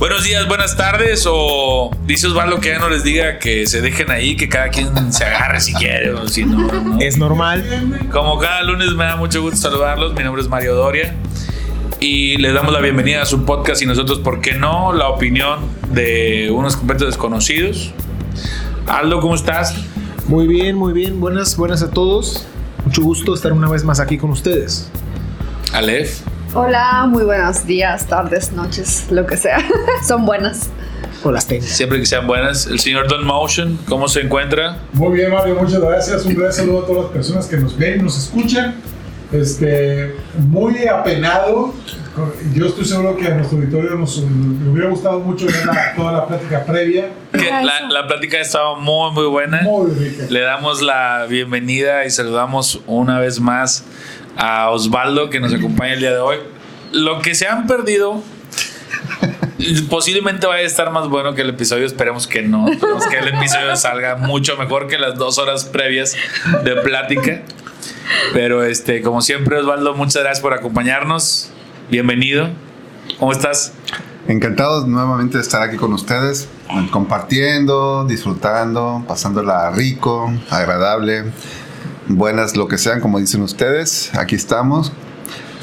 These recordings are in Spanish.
Buenos días, buenas tardes, o dice Osvaldo que ya no les diga que se dejen ahí, que cada quien se agarre si quiere o si no. ¿no? Es normal. Como cada lunes me da mucho gusto saludarlos, mi nombre es Mario Doria y les damos la bienvenida a su podcast y nosotros, ¿por qué no? La opinión de unos completos desconocidos. Aldo, ¿cómo estás? Muy bien, muy bien. Buenas, buenas a todos. Mucho gusto estar una vez más aquí con ustedes. Alef. Hola, muy buenos días, tardes, noches, lo que sea. Son buenas. O las. Siempre que sean buenas. El señor Don Motion, ¿cómo se encuentra? Muy bien, Mario, muchas gracias. Un gran saludo a todas las personas que nos ven y nos escuchan. Este, muy apenado. Yo estoy seguro que a nuestro auditorio nos me hubiera gustado mucho ver la- toda la plática previa. Que la, la plática estaba muy, muy buena. Muy rica. Le damos la bienvenida y saludamos una vez más a Osvaldo que nos acompaña el día de hoy. Lo que se han perdido posiblemente vaya a estar más bueno que el episodio, esperemos que no. Esperemos que el episodio salga mucho mejor que las dos horas previas de plática. Pero este, como siempre, Osvaldo, muchas gracias por acompañarnos. Bienvenido. ¿Cómo estás? Encantados nuevamente de estar aquí con ustedes, compartiendo, disfrutando, pasándola rico, agradable, buenas, lo que sean, como dicen ustedes. Aquí estamos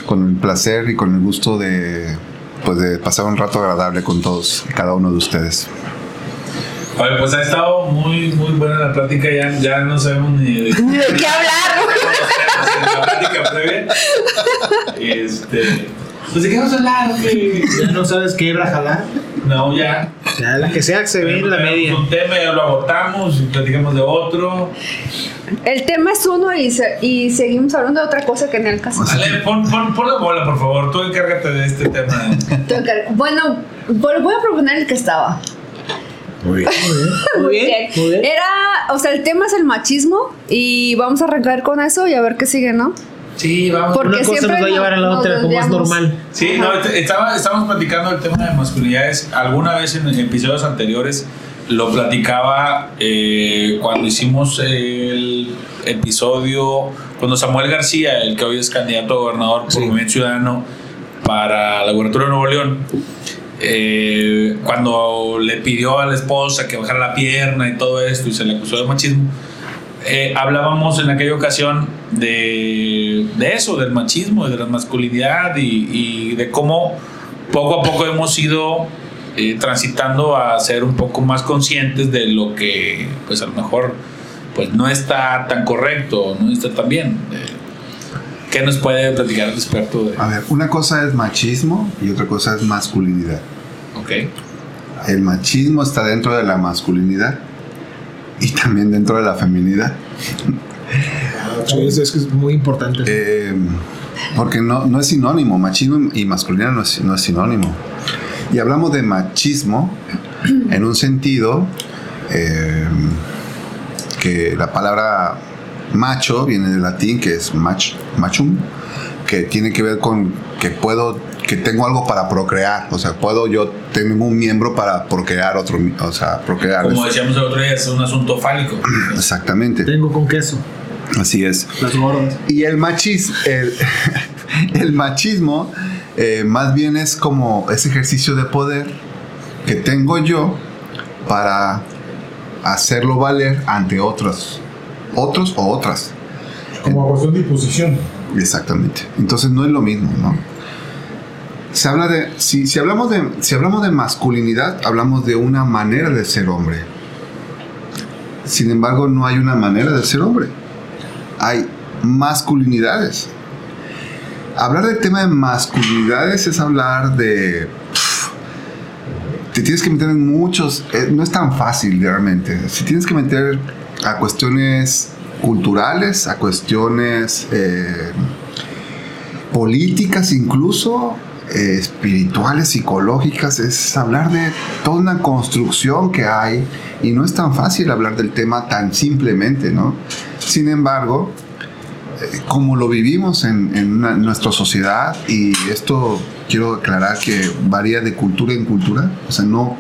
con el placer y con el gusto de, pues, de pasar un rato agradable con todos, y cada uno de ustedes. Oye, pues ha estado muy, muy buena la plática. Ya, ya no sabemos ni de qué hablar. la plática previa. Este. Pues de qué vamos a hablar, güey? Ya no sabes qué era jalar. No, ya. Ya la que sea que se ve en la media. Un tema, ya lo agotamos y platicamos de otro. El tema es uno y, se- y seguimos hablando de otra cosa que en el caso. Dale, pon, pon, pon la bola, por favor. Tú encárgate de este tema. Bueno, voy voy a proponer el que estaba. Muy bien. Muy bien. Muy bien. Era, o sea, el tema es el machismo y vamos a arrancar con eso y a ver qué sigue, ¿no? Sí, vamos. Porque Una cosa nos va a llevar a la otra, como es normal. Sí, no, est- estaba, estábamos platicando el tema de masculinidades. Alguna vez en episodios anteriores lo platicaba eh, cuando hicimos el episodio, cuando Samuel García, el que hoy es candidato a gobernador por Sí. Movimiento Ciudadano para la gubernatura de Nuevo León, eh, cuando le pidió a la esposa que bajara la pierna y todo esto y se le acusó de machismo, eh, hablábamos en aquella ocasión de, de eso, del machismo, de la masculinidad y, y de cómo poco a poco hemos ido eh, transitando a ser un poco más conscientes de lo que pues a lo mejor pues no está tan correcto, no está tan bien. Eh, ¿Qué nos puede platicar el experto de A ver, una cosa es machismo y otra cosa es masculinidad. Ok. El machismo está dentro de la masculinidad y también dentro de la feminidad. Sí, es, es muy importante. Eh, porque no, no es sinónimo, machismo y masculinidad no es, no es sinónimo. Y hablamos de machismo en un sentido eh, que la palabra macho viene del latín, que es mach, machum, que tiene que ver con que puedo, que tengo algo para procrear, o sea, puedo yo, tengo un miembro para procrear otro, o sea, procrear. Como decíamos el otro día, es un asunto fálico. Exactamente, Tengo con queso. así es. Las gordas. Y el machismo, el, el machismo eh, más bien es como ese ejercicio de poder que tengo yo para hacerlo valer ante otros, otros o otras. Como cuestión de imposición. Exactamente. Entonces no es lo mismo, ¿no? Se habla de, si, hablamos de, si hablamos de masculinidad, hablamos de una manera de ser hombre. Sin embargo, no hay una manera de ser hombre. Hay masculinidades. Hablar del tema de masculinidades es hablar de... te tienes que meter en muchos... eh, no es tan fácil realmente. Si tienes que meter a cuestiones culturales, a cuestiones eh, políticas incluso, eh, espirituales, psicológicas, es hablar de toda una construcción que hay y no es tan fácil hablar del tema tan simplemente, ¿no? Sin embargo, eh, como lo vivimos en, nuestra sociedad, y esto quiero aclarar que varía de cultura en cultura, o sea, no,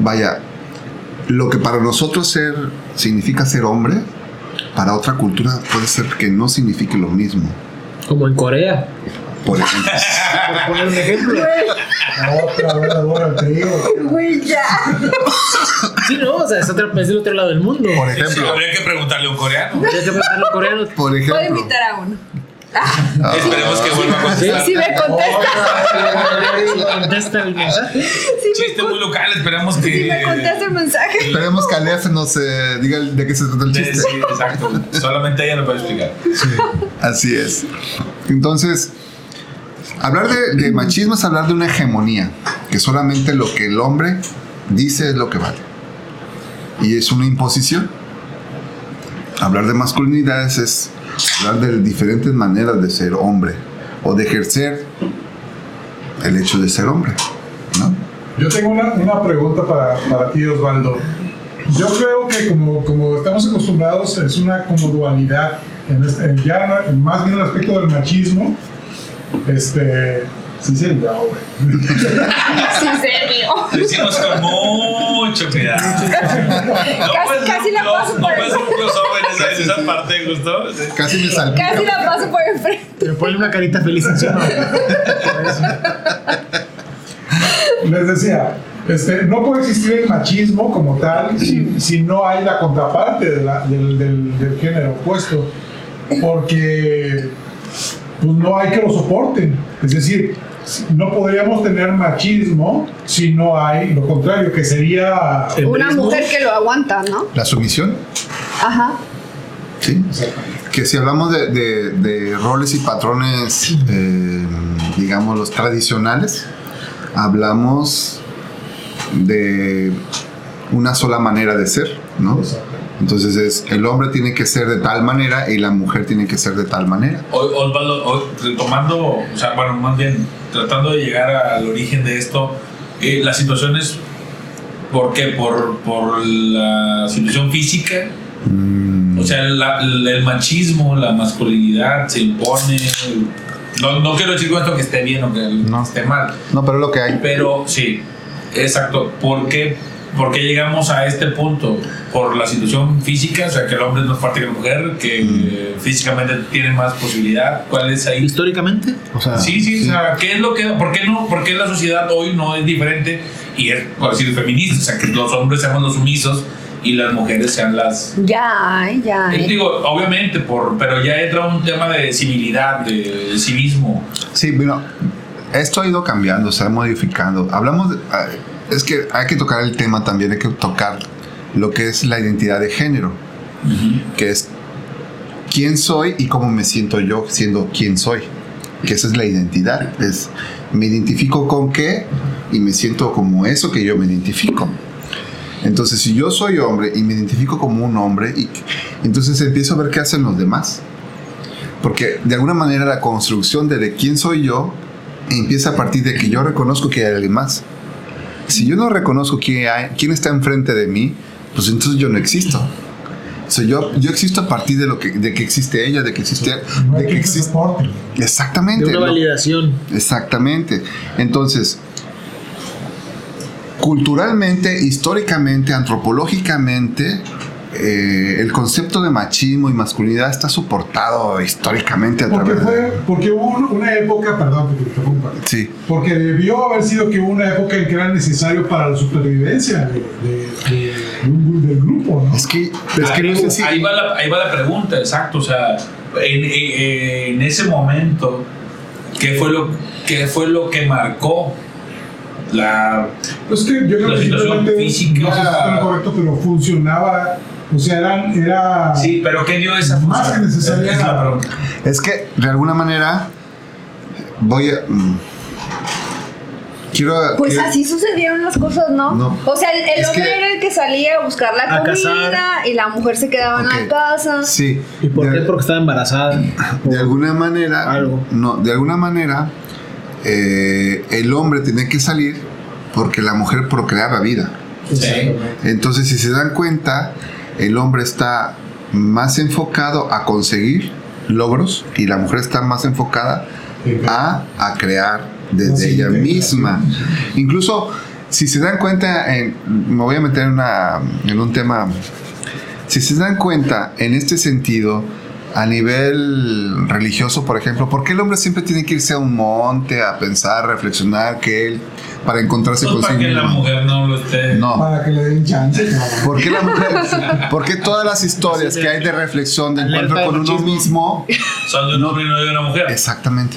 vaya, lo que para nosotros ser significa ser hombre, para otra cultura puede ser que no signifique lo mismo. Como en Corea. Por ejemplo, Por poner un ejemplo. Otra vez adora el trigo. Güey, ya. Sí, no, o sea, es, otro, es del otro lado del mundo. Por Sí, ejemplo, habría que preguntarle a un coreano. Tienes que preguntarle a los coreanos. por Puedo ejemplo. invitar a uno. Ah, Esperemos que vuelva a contestar. Si me contesta, Contesta el mensaje. Chiste muy local, esperamos que. si me contesta el mensaje. Esperemos que Aleph nos eh, diga de qué se trata el Sí, chiste. sí, exacto. Solamente ella lo puede explicar. Así es. Entonces, hablar de, de machismo es hablar de una hegemonía, que solamente lo que el hombre dice es lo que vale. Y es una imposición. Hablar de masculinidades es hablar de diferentes maneras de ser hombre o de ejercer el hecho de ser hombre. ¿no? Yo tengo una, una pregunta para, para ti, Osvaldo. Yo creo que como, como estamos acostumbrados, es una como dualidad. En este, en ya en más bien el aspecto del machismo, este, sí. Sí, serio. Lo hicimos con mucho cuidado. No puedes hacer casi un la paso No por un crossover en esa, en esa parte, justo. Casi me salpica. Casi la paso por enfrente. Me pone una carita feliz encima. Les decía, este, no puede existir el machismo como tal si, si no hay la contraparte de la- del, del- del género opuesto, porque pues, no hay que lo soporten. Es decir, no podríamos tener machismo si no hay lo contrario, que sería... Una mujer que lo aguanta, ¿no? La sumisión. Ajá. ¿sí? Que si hablamos de, de- de roles y patrones, eh, digamos, los tradicionales, hablamos de una sola manera de ser, ¿no? Entonces es, el hombre tiene que ser de tal manera y la mujer tiene que ser de tal manera. Hoy, Osvaldo, retomando, o sea, bueno, más bien tratando de llegar al origen de esto, eh, la situación es, ¿por qué? Por, por la situación física. Mm, O sea, la- el machismo, la masculinidad se impone. No, no quiero decir con esto que esté bien o que No. esté mal, no, pero es lo que hay. pero sí, exacto. ¿Por qué, por qué llegamos a este punto? Por la situación física, o sea, que el hombre es más fuerte que la mujer, que eh, físicamente tiene más posibilidad. ¿Cuál es ahí? Históricamente, o sea, Sí, sí, o sea, ¿qué es lo que, por qué no, por qué la sociedad hoy no es diferente y es, por decir, feminista? O sea, que los hombres seamos los sumisos y las mujeres sean las... Ya, ya. Eh, Digo, obviamente, por, pero ya entra un tema de civilidad, de, de civismo. Sí, bueno, esto ha ido cambiando, se ha modificando. Hablamos, de- ah, es que hay que tocar el tema también, hay que tocar lo que es la identidad de género, que es quién soy y cómo me siento yo siendo quién soy. Que esa es la identidad, es me identifico con qué y me siento como eso que yo me identifico. Entonces, si yo soy hombre y me identifico como un hombre, y, entonces empiezo a ver qué hacen los demás. Porque de alguna manera la construcción de, de quién soy yo empieza a partir de que yo reconozco que hay alguien más. Si yo no reconozco quién, hay, quién está enfrente de mí, pues entonces yo no existo. O sea, yo, yo existo a partir de, lo que, de que existe ella, de que existe... De que existe soporte. exactamente. de una lo- validación. Exactamente. Entonces, culturalmente, históricamente, antropológicamente, eh, el concepto de machismo y masculinidad está soportado históricamente a Porque, través de... fue, porque hubo un- una época, perdón que te interrumpa, Sí, porque debió haber sido que hubo una época en que era necesario para la supervivencia de- de- de- de del grupo, ¿no? es que, es que ahí, no sé si... ahí va la, ahí va la pregunta, exacto. O sea, en, en- en ese momento, ¿qué fue lo, qué fue lo que marcó la... Pues que yo creo La que situación simplemente, física- no sé si correcto, pero funcionaba, o sea, eran, era Sí, pero ¿qué dio esa Más que necesaria. Es la pregunta. Es que de alguna manera voy a... mm, quiero... Pues quiero- así sucedieron las cosas, ¿no? No. O sea, el, hombre que- era el que salía a buscar la A comida y la mujer se quedaba en la casa. Sí. ¿Y por de- qué? Porque estaba embarazada. De alguna manera, Algo. no, de alguna manera, eh, el hombre tenía que salir porque la mujer procreaba vida. Sí. Entonces, si se dan cuenta, el hombre está más enfocado a conseguir logros y la mujer está más enfocada a, a crear desde ella misma. Incluso, si se dan cuenta, en- me voy a meter en, una, en un tema, si se dan cuenta, en este sentido, a nivel religioso, por ejemplo, ¿por qué el hombre siempre tiene que irse a un monte a pensar, reflexionar que él para encontrarse Pues para consigo que la mismo? mujer no lo esté. No. Para que le den chance. ¿Por qué la mujer? ¿Por qué todas las historias que hay de reflexión, de encuentro con uno mismo? Son de un hombre y no de una mujer. Exactamente.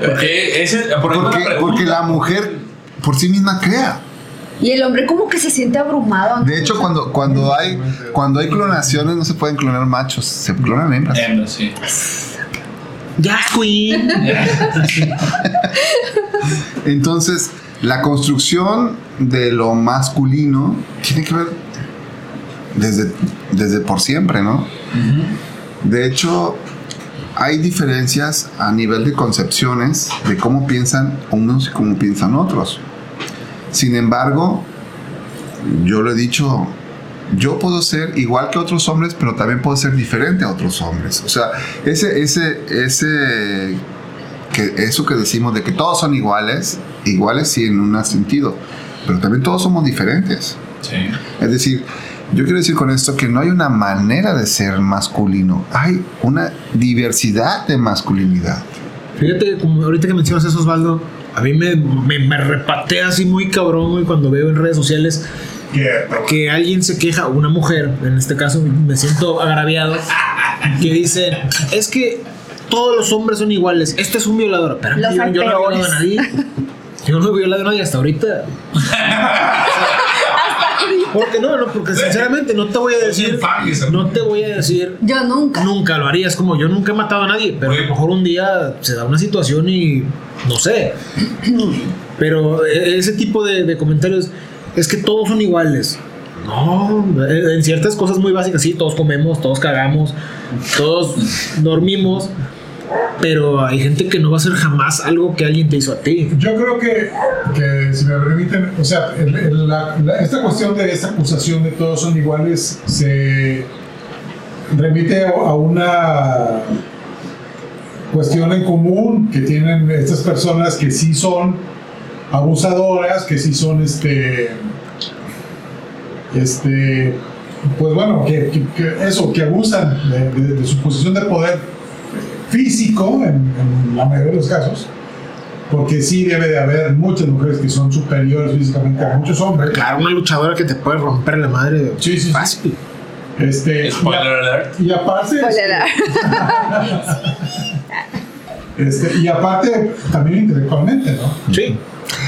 Eh, ese, por Porque, la porque la mujer por sí misma crea. Y el hombre como que se siente abrumado. De hecho, cuando, cuando, hay, cuando hay clonaciones no se pueden clonar machos, se clonan hembras. Sí. Ya, Queen. Entonces, la construcción de lo masculino tiene que ver desde, desde por siempre, ¿no? De hecho, hay diferencias a nivel de concepciones de cómo piensan unos y cómo piensan otros. Sin embargo, yo lo he dicho, yo puedo ser igual que otros hombres, pero también puedo ser diferente a otros hombres. O sea, ese, ese, ese, que eso que decimos de que todos son iguales, iguales sí en un sentido, pero también todos somos diferentes. Sí. Es decir, yo quiero decir con esto que no hay una manera de ser masculino, hay una diversidad de masculinidad. Fíjate, como ahorita que mencionas eso, Osvaldo, a mí me, me, me repatea así muy cabrón, güey, cuando veo en redes sociales que alguien se queja, una mujer, en este caso me siento agraviado, que dice, es que todos los hombres son iguales, este es un violador. Pero yo, yo no he violado a nadie. Yo no he violado a nadie hasta ahorita. Porque no, no, porque sinceramente no te voy a decir, no te voy a decir Yo nunca. nunca lo haría. Es como yo nunca he matado a nadie, pero a lo mejor un día se da una situación y no sé. Pero e- ese tipo de, de comentarios es que todos son iguales. No, eh, en ciertas cosas muy básicas, sí, todos comemos, todos cagamos, todos dormimos, pero hay gente que no va a hacer jamás algo que alguien te hizo a ti. Yo creo que, que, si me permiten, o sea, esta cuestión de esta acusación de todos son iguales se remite a una cuestión en común que tienen estas personas que sí son abusadoras, que sí son este, este, pues bueno, que, eso, que abusan de su posición de poder físico en, en la mayoría de los casos porque sí debe de haber muchas mujeres que son superiores físicamente a muchos hombres. Claro, una luchadora que te puede romper la madre Sí, sí, sí. fácil. Este, y, Spoiler a- alert. y aparte, Spoiler. este, y aparte también intelectualmente, ¿no? Sí.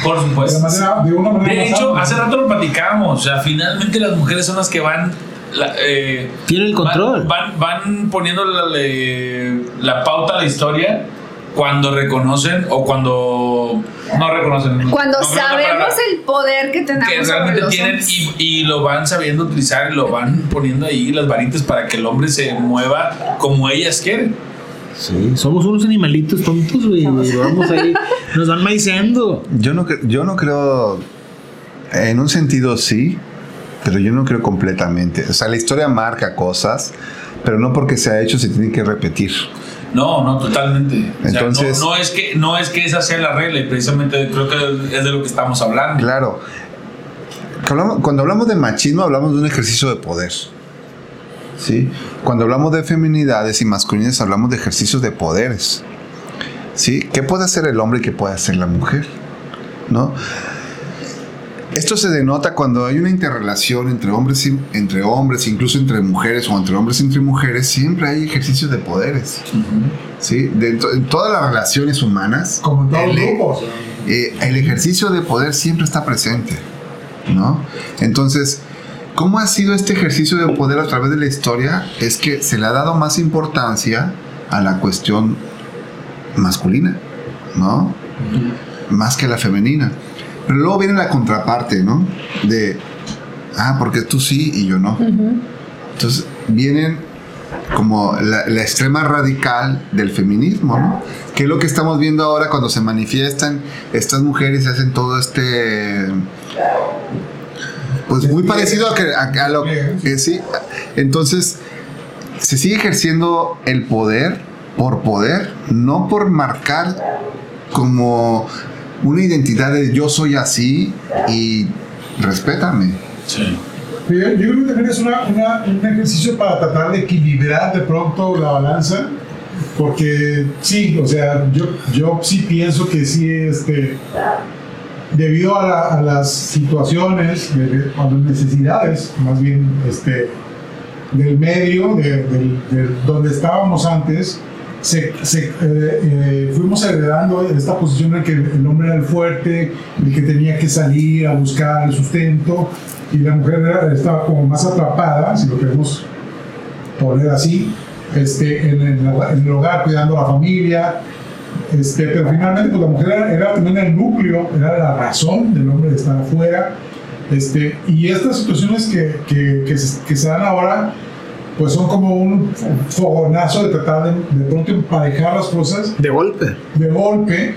Por De, supuesto. manera, de una manera De hecho, hace rato lo platicábamos. O sea, finalmente las mujeres son las que van. La- eh, Tiene el control. Van, van, van poniendo la, la pauta a la historia cuando reconocen o cuando no reconocen. Cuando no sabemos el poder que tenemos que realmente los tienen y, y lo van sabiendo utilizar y lo van poniendo ahí las varitas para que el hombre se mueva como ellas quieren. Sí, somos unos animalitos tontos, güey. Vamos ahí, nos van maiceando. Yo no, yo no creo, en un sentido sí, pero yo no creo completamente. O sea, la historia marca cosas, pero no porque se ha hecho se tiene que repetir. No, no, totalmente. O sea, Entonces- no, no es que, no es que esa sea la regla y precisamente creo que es de lo que estamos hablando. Claro. Cuando hablamos de machismo hablamos de un ejercicio de poder. ¿Sí? Cuando hablamos de feminidades y masculinidades hablamos de ejercicios de poderes. ¿Sí? ¿Qué puede hacer el hombre y qué puede hacer la mujer? ¿No? Esto se denota cuando hay una interrelación entre hombres, y- entre hombres, incluso entre mujeres o entre hombres y entre mujeres, siempre hay ejercicios de poderes. ¿Sí? Dentro, en todas las relaciones humanas, como en el- grupos. eh, el ejercicio de poder siempre está presente, ¿no? Entonces, ¿cómo ha sido este ejercicio de poder a través de la historia? Es que se le ha dado más importancia a la cuestión masculina, ¿no? Más que a la femenina. Pero luego viene la contraparte, ¿no? De, ah, porque tú sí y yo no. Entonces, vienen como la, la extrema radical del feminismo, ¿no? Que es lo que estamos viendo ahora cuando se manifiestan estas mujeres y hacen todo este... Pues muy parecido a, que, a- a lo que sí. Entonces, se sigue ejerciendo el poder por poder, no por marcar como una identidad de yo soy así y respétame. Sí. Yo, yo creo que también es una, una- un ejercicio para tratar de equilibrar de pronto la balanza, porque sí, o sea, yo, yo sí pienso que sí, este, debido a, la- a las situaciones, a las necesidades, más bien, este, del medio, de donde estábamos antes, se, se, eh, eh, fuimos heredando esta posición en que el hombre era el fuerte, el que tenía que salir a buscar el sustento, y la mujer era- estaba como más atrapada, si lo queremos poner así, este, en, el, en el hogar cuidando a la familia. Este, pero finalmente pues, la mujer era, era también el núcleo, era la razón del hombre de estar afuera. Este, y estas situaciones que, que, que se, que se dan ahora, pues son como un fogonazo de tratar de, de pronto emparejar las cosas De golpe. de golpe,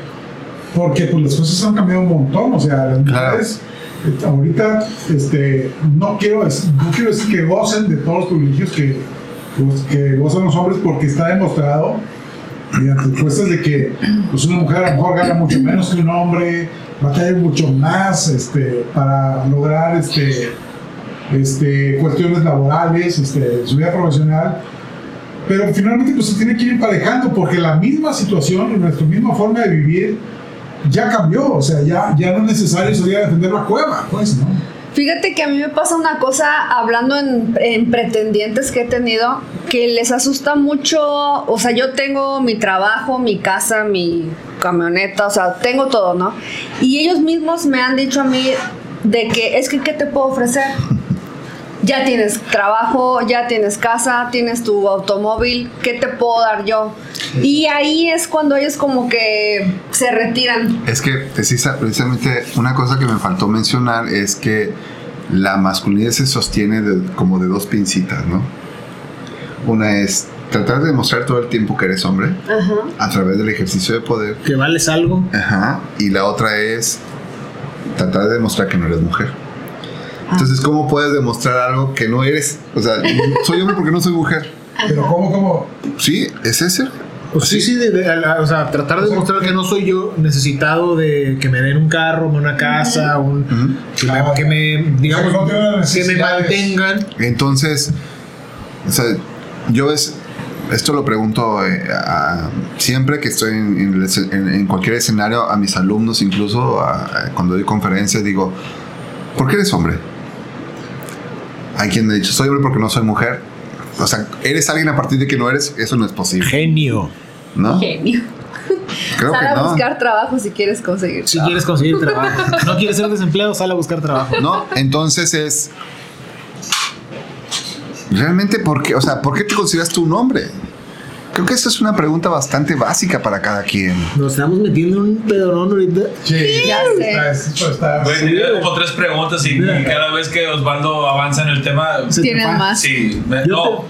porque pues las cosas han cambiado un montón, o sea, las Claro. mujeres eh, ahorita, este, no quiero, no quiero decir que gocen de todos los privilegios que, pues, que gozan los hombres, porque está demostrado mediante encuestas de que pues una mujer a lo mejor gana mucho menos que un hombre, batalla mucho más este, para lograr este, este, cuestiones laborales, este, su vida profesional. Pero finalmente pues se tiene que ir emparejando porque la misma situación nuestra misma forma de vivir ya cambió, o sea, ya, ya no es necesario salir a defender la cueva, pues, ¿no? Fíjate que a mí me pasa una cosa hablando en, en pretendientes que he tenido que les asusta mucho, o sea, yo tengo mi trabajo, mi casa, mi camioneta, o sea, tengo todo, ¿no? Y ellos mismos me han dicho a mí de que es que ¿qué te puedo ofrecer? Ya tienes trabajo, ya tienes casa, tienes tu automóvil, ¿qué te puedo dar yo? Y ahí es cuando ellos como que se retiran. Es que precisa- precisamente una cosa que me faltó mencionar es que la masculinidad se sostiene de- como de dos pincitas, ¿no? Una es tratar de demostrar todo el tiempo que eres hombre Ajá. a través del ejercicio de poder. Que vales algo. Ajá. Y la otra es tratar de demostrar que no eres mujer. Entonces, ¿cómo puedes demostrar algo que no eres? O sea, soy hombre porque no soy mujer. Pero ¿cómo, cómo? Sí, es ese. Pues sí, sí, de- de- a o sea, tratar de demostrar que no soy yo necesitado de que me den un carro, una casa, un, que, me, que me, digamos, O sea, que no me mantengan. Entonces, o sea, yo es, esto lo pregunto eh, a- siempre que estoy en, en en- cualquier escenario, a mis alumnos, incluso a- a- cuando doy conferencias, digo, ¿por qué eres hombre? Hay quien me ha dicho, soy hombre porque no soy mujer. O sea, ¿eres alguien a partir de que no eres? Eso no es posible, Genio. ¿no? Genio. Creo Sal que a no. buscar trabajo si quieres conseguir. Si quieres conseguir trabajo. No quieres ser desempleado, sal a buscar trabajo. ¿No? Entonces es... Realmente, ¿por qué? O sea, ¿por qué te consideras tú un hombre? Creo que esa es una pregunta bastante básica para cada quien. Nos estamos metiendo en un pedorón ahorita. Sí, Ya sé. está, esto está- Bueno, yo como tres preguntas y, y cada vez que Osvaldo avanza en el tema, Se más. sí, me- no.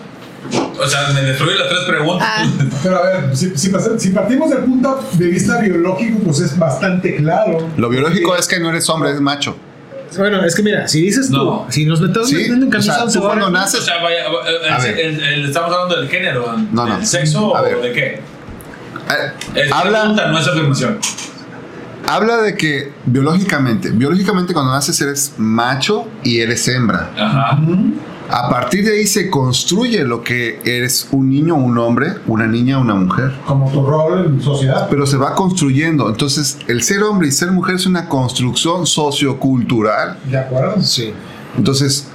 O sea, me destruye las tres preguntas. Ah. Pero a ver, si, si partimos del punto de vista biológico, pues es bastante claro. Lo biológico es que no eres hombre, eres macho. Bueno, es que mira, si dices tú, No. si nos metemos Sí, metiendo en o camisa sea, tú cuando O sea, vaya, el- A ver. el- el- estamos hablando del género, No, no. ¿Del sexo A o ver. de qué? eh, Es habla, pregunta, no es afirmación. habla de que biológicamente, biológicamente cuando naces eres macho y eres hembra. Ajá. A partir de ahí se construye lo que eres un niño, un hombre, una niña, una mujer. Como tu rol en sociedad. Pero se va construyendo. Entonces, el ser hombre y ser mujer es una construcción sociocultural. ¿De acuerdo? Sí. Entonces,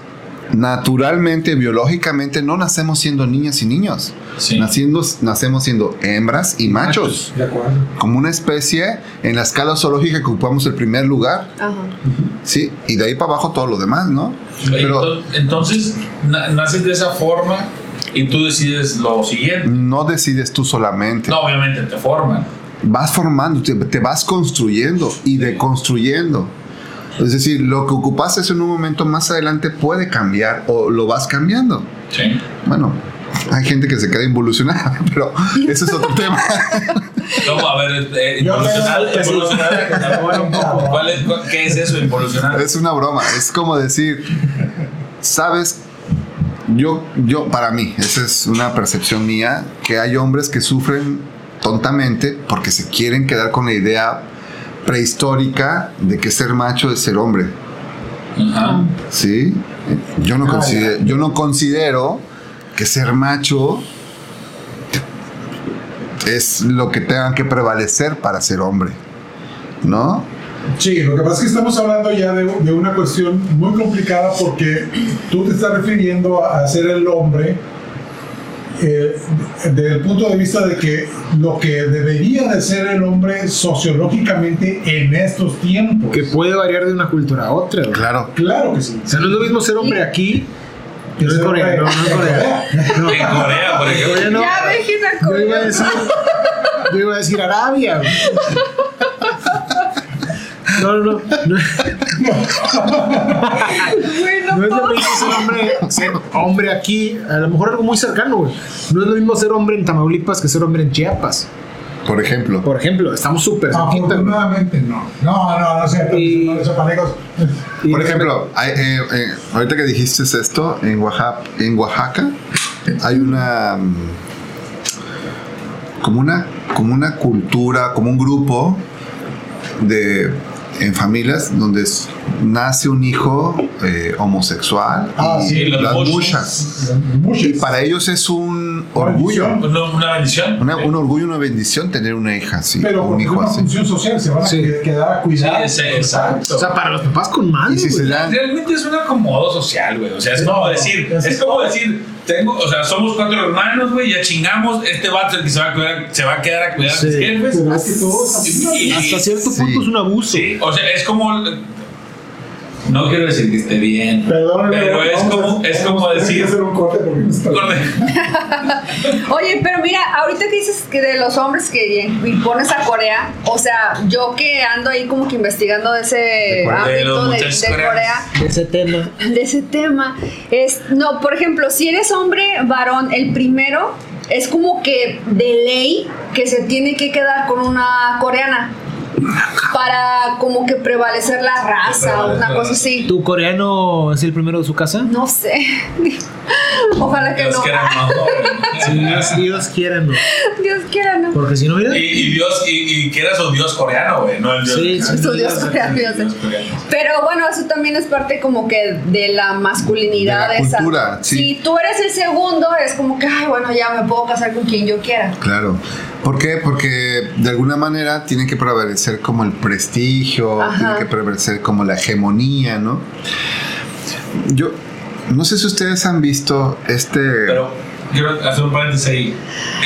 naturalmente, biológicamente, no nacemos siendo niñas y niños. Sí. Naciendo, nacemos siendo hembras y machos. De acuerdo. Como una especie en la escala zoológica que ocupamos el primer lugar. Ajá. Sí, y de ahí para abajo todo lo demás, ¿no? Pero Enton- Entonces, na- naces de esa forma y tú decides lo siguiente. no decides tú solamente. No, obviamente te forman. Vas formando, te, te vas construyendo y deconstruyendo. Es decir, lo que ocupaste en un momento más adelante puede cambiar o lo vas cambiando. Sí. Bueno, hay gente que se queda involucionada, pero ese es otro tema. ¿Cómo? A ver, eh, involucionar, involucionar. Bueno, un poco. ¿Cuál es, cuál- ¿Qué es eso, involucionar? Es una broma, es como decir, sabes, yo, yo, para mí, esa es una percepción mía, que hay hombres que sufren tontamente porque se quieren quedar con la idea prehistórica de que ser macho es ser hombre. Ajá. ¿sí? Yo no, Ah, considero, yo no considero que ser macho es lo que tenga que prevalecer para ser hombre, ¿no? Sí, lo que pasa es que estamos hablando ya de, de una cuestión muy complicada porque tú te estás refiriendo a ser el hombre eh, desde el punto de vista de que lo que debería de ser el hombre sociológicamente en estos tiempos. Que puede variar de una cultura a otra. güey. Claro. Claro que sí. O sea, no es lo mismo ser hombre aquí que no Corea. No, no en en Corea. No. En Corea, por ejemplo. Corea no. Ya ve Yo iba a decir, yo iba a decir Arabia. No, no, no. No, Güey, no no es lo mismo ser hombre, ser hombre aquí. A lo mejor algo muy cercano, güey. No es lo mismo ser hombre en Tamaulipas que ser hombre en Chiapas. Por ejemplo. Por ejemplo, estamos súper. Afortunadamente no. No, no, no sé. Y- No, chapanecos. Y Por ejemplo, hay, eh, eh, ahorita que dijiste esto, en Oaxaca, en Oaxaca hay una mm, como una como una cultura, como un grupo de en familias donde nace un hijo eh, homosexual Ah, y sí, las muchos. muchas. Y para ellos es un orgullo, Una, una bendición. una- un orgullo, una bendición tener una hija así, Pero un hijo una así. función social, se van a Sí. quedar a cuidar. sí, exacto. O sea, para los papás con Y si se güey. dan Realmente es un acomodo social, güey. O sea, es como decir, Es- es como decir, tengo, o sea, somos cuatro hermanos, güey, ya chingamos, este vato es el que se va a, cuidar, se va a quedar a cuidar a sus jefes. Pero es que todos Hasta cierto Sí. punto es un abuso. Sí, o sea, es como. No quiero decir que esté bien. Perdón, pero es como, es como decir. hacer un corte porque no está Corte. Oye, pero mira, ahorita que dices que de los hombres que pones a Corea, o sea, yo que ando ahí como que investigando de ese De Corea, de ámbito. Corea, De ese tema. de ese tema, es, no, por ejemplo, si eres hombre varón, el primero es como que de ley que se tiene que quedar con una coreana para como que prevalecer la raza o una cosa así. ¿Tu coreano es el primero de su casa? No sé. Ojalá que Dios no. quiera, no. Si Dios, Dios quiera, no. Dios quiera, no. Porque si no, mira. Y, y Dios, y, y quieras un Dios coreano, güey, no el Dios. Sí, sí. Su. Dios coreano. Pero bueno, eso también es parte como que de la masculinidad De la esa. cultura, sí. Si tú eres el segundo, es como que, ay, bueno, ya me puedo casar con quien yo quiera. Claro. ¿Por qué? Porque de alguna manera tiene que prevalecer como el prestigio, Ajá. tiene que prevalecer como la hegemonía, ¿no? Yo no sé si ustedes han visto este... Pero quiero hacer un paréntesis ahí.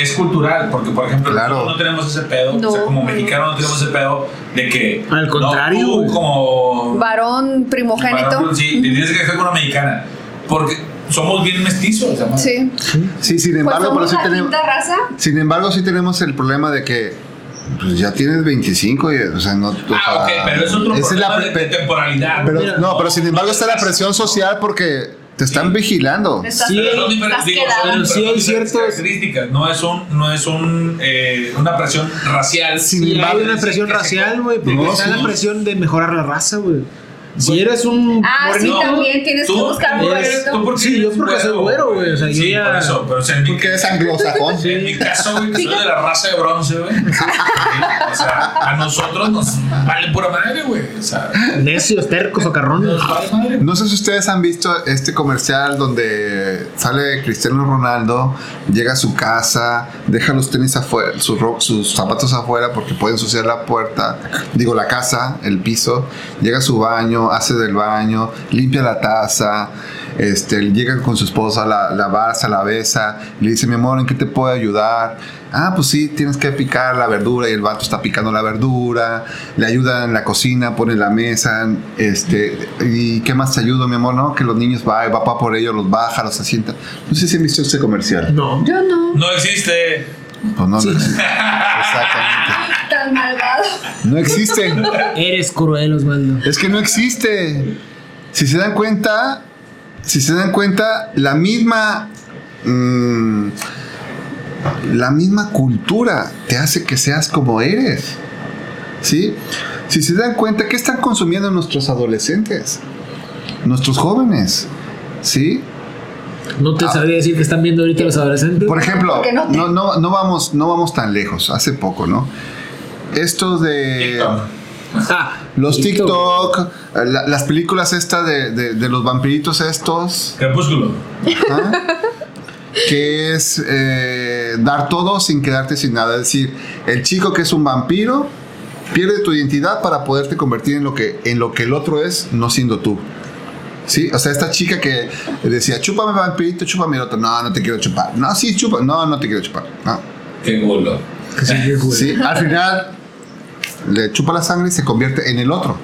Es cultural, porque por ejemplo, Claro. nosotros no tenemos ese pedo. No. O sea, como mexicanos no tenemos ese pedo de que. Al no, contrario, tú como. Varón primogénito. varón, Sí, te tienes que casar con una mexicana. Porque somos bien mestizos. Sí. Sí, sin Pues embargo, pero sí la tenemos... raza. Sin embargo, sí tenemos el problema de que pues, ya tienes 25 y, o sea, no... o Ah, ok, sea, pero es otro esa es problema la de, pre- de temporalidad. pero, Mira, no, pero sin embargo está la presión social porque te están vigilando. Sí, Pero son diferentes, estás digo, quedado. son- Pero sí son hay diferentes ciertos- características. No es un, no es un, eh, una presión racial. Sin Sí, embargo, hay una presión racial, güey, porque No, está sí. la presión de mejorar la raza, güey. Si eres un Ah, sí, también tienes que buscar un eres- güerito. Sí, yo eres porque soy güero, güey, o sea, yo sí, ya- por eso, pero o sea, en mi, Porque es anglosajón. en mi caso, güey, que soy de la raza de bronce, güey. O sea, a nosotros nos vale pura madre, güey. O sea, necios, tercos o carrones. nos vale madre. No sé si ustedes han visto este comercial donde sale Cristiano Ronaldo, llega a su casa, deja los tenis afuera, sus, sus zapatos afuera porque puede ensuciar la puerta, digo la casa, el piso, llega a su baño, hace del baño, limpia la taza, este, llega con su esposa, la, la abraza, la besa, le dice, mi amor, ¿en qué te puedo ayudar? Ah, pues sí, tienes que picar la verdura y el vato está picando la verdura, le ayuda en la cocina, pone la mesa, este, ¿y qué más te ayudo, mi amor? No, que los niños va, va pa por ellos, los baja, los asienta. No sé si han visto este comercial. No. Yo no. No existe. Pues no, no existe. Exactamente. Tan malvado. No existe. Eres cruel, Osvaldo. Es que no existe. Si se dan cuenta, si se dan cuenta, la misma. mm, la misma cultura te hace que seas como eres. ¿Sí? Si se dan cuenta, ¿qué están consumiendo nuestros adolescentes? Nuestros jóvenes. ¿Sí? No te sabría decir que están viendo ahorita los adolescentes. Por ejemplo, Porque no te- no, no, no vamos, no vamos tan lejos. Hace poco, ¿no? Esto de. TikTok. Ah, Los TikTok, la- las películas estas de, de- de los vampiritos estos, Crepúsculo. ¿ah? que es eh, dar todo sin quedarte sin nada. Es decir, el chico que es un vampiro pierde tu identidad para poderte convertir en lo que, en lo que el otro es, no siendo tú. Sí, o sea, esta chica que decía, chúpame vampirito, chúpame el otro. No, no te quiero chupar. No, sí, chupa. No, no te quiero chupar. No. Qué culo. sí. Sí, al final le chupa la sangre y se convierte en el otro.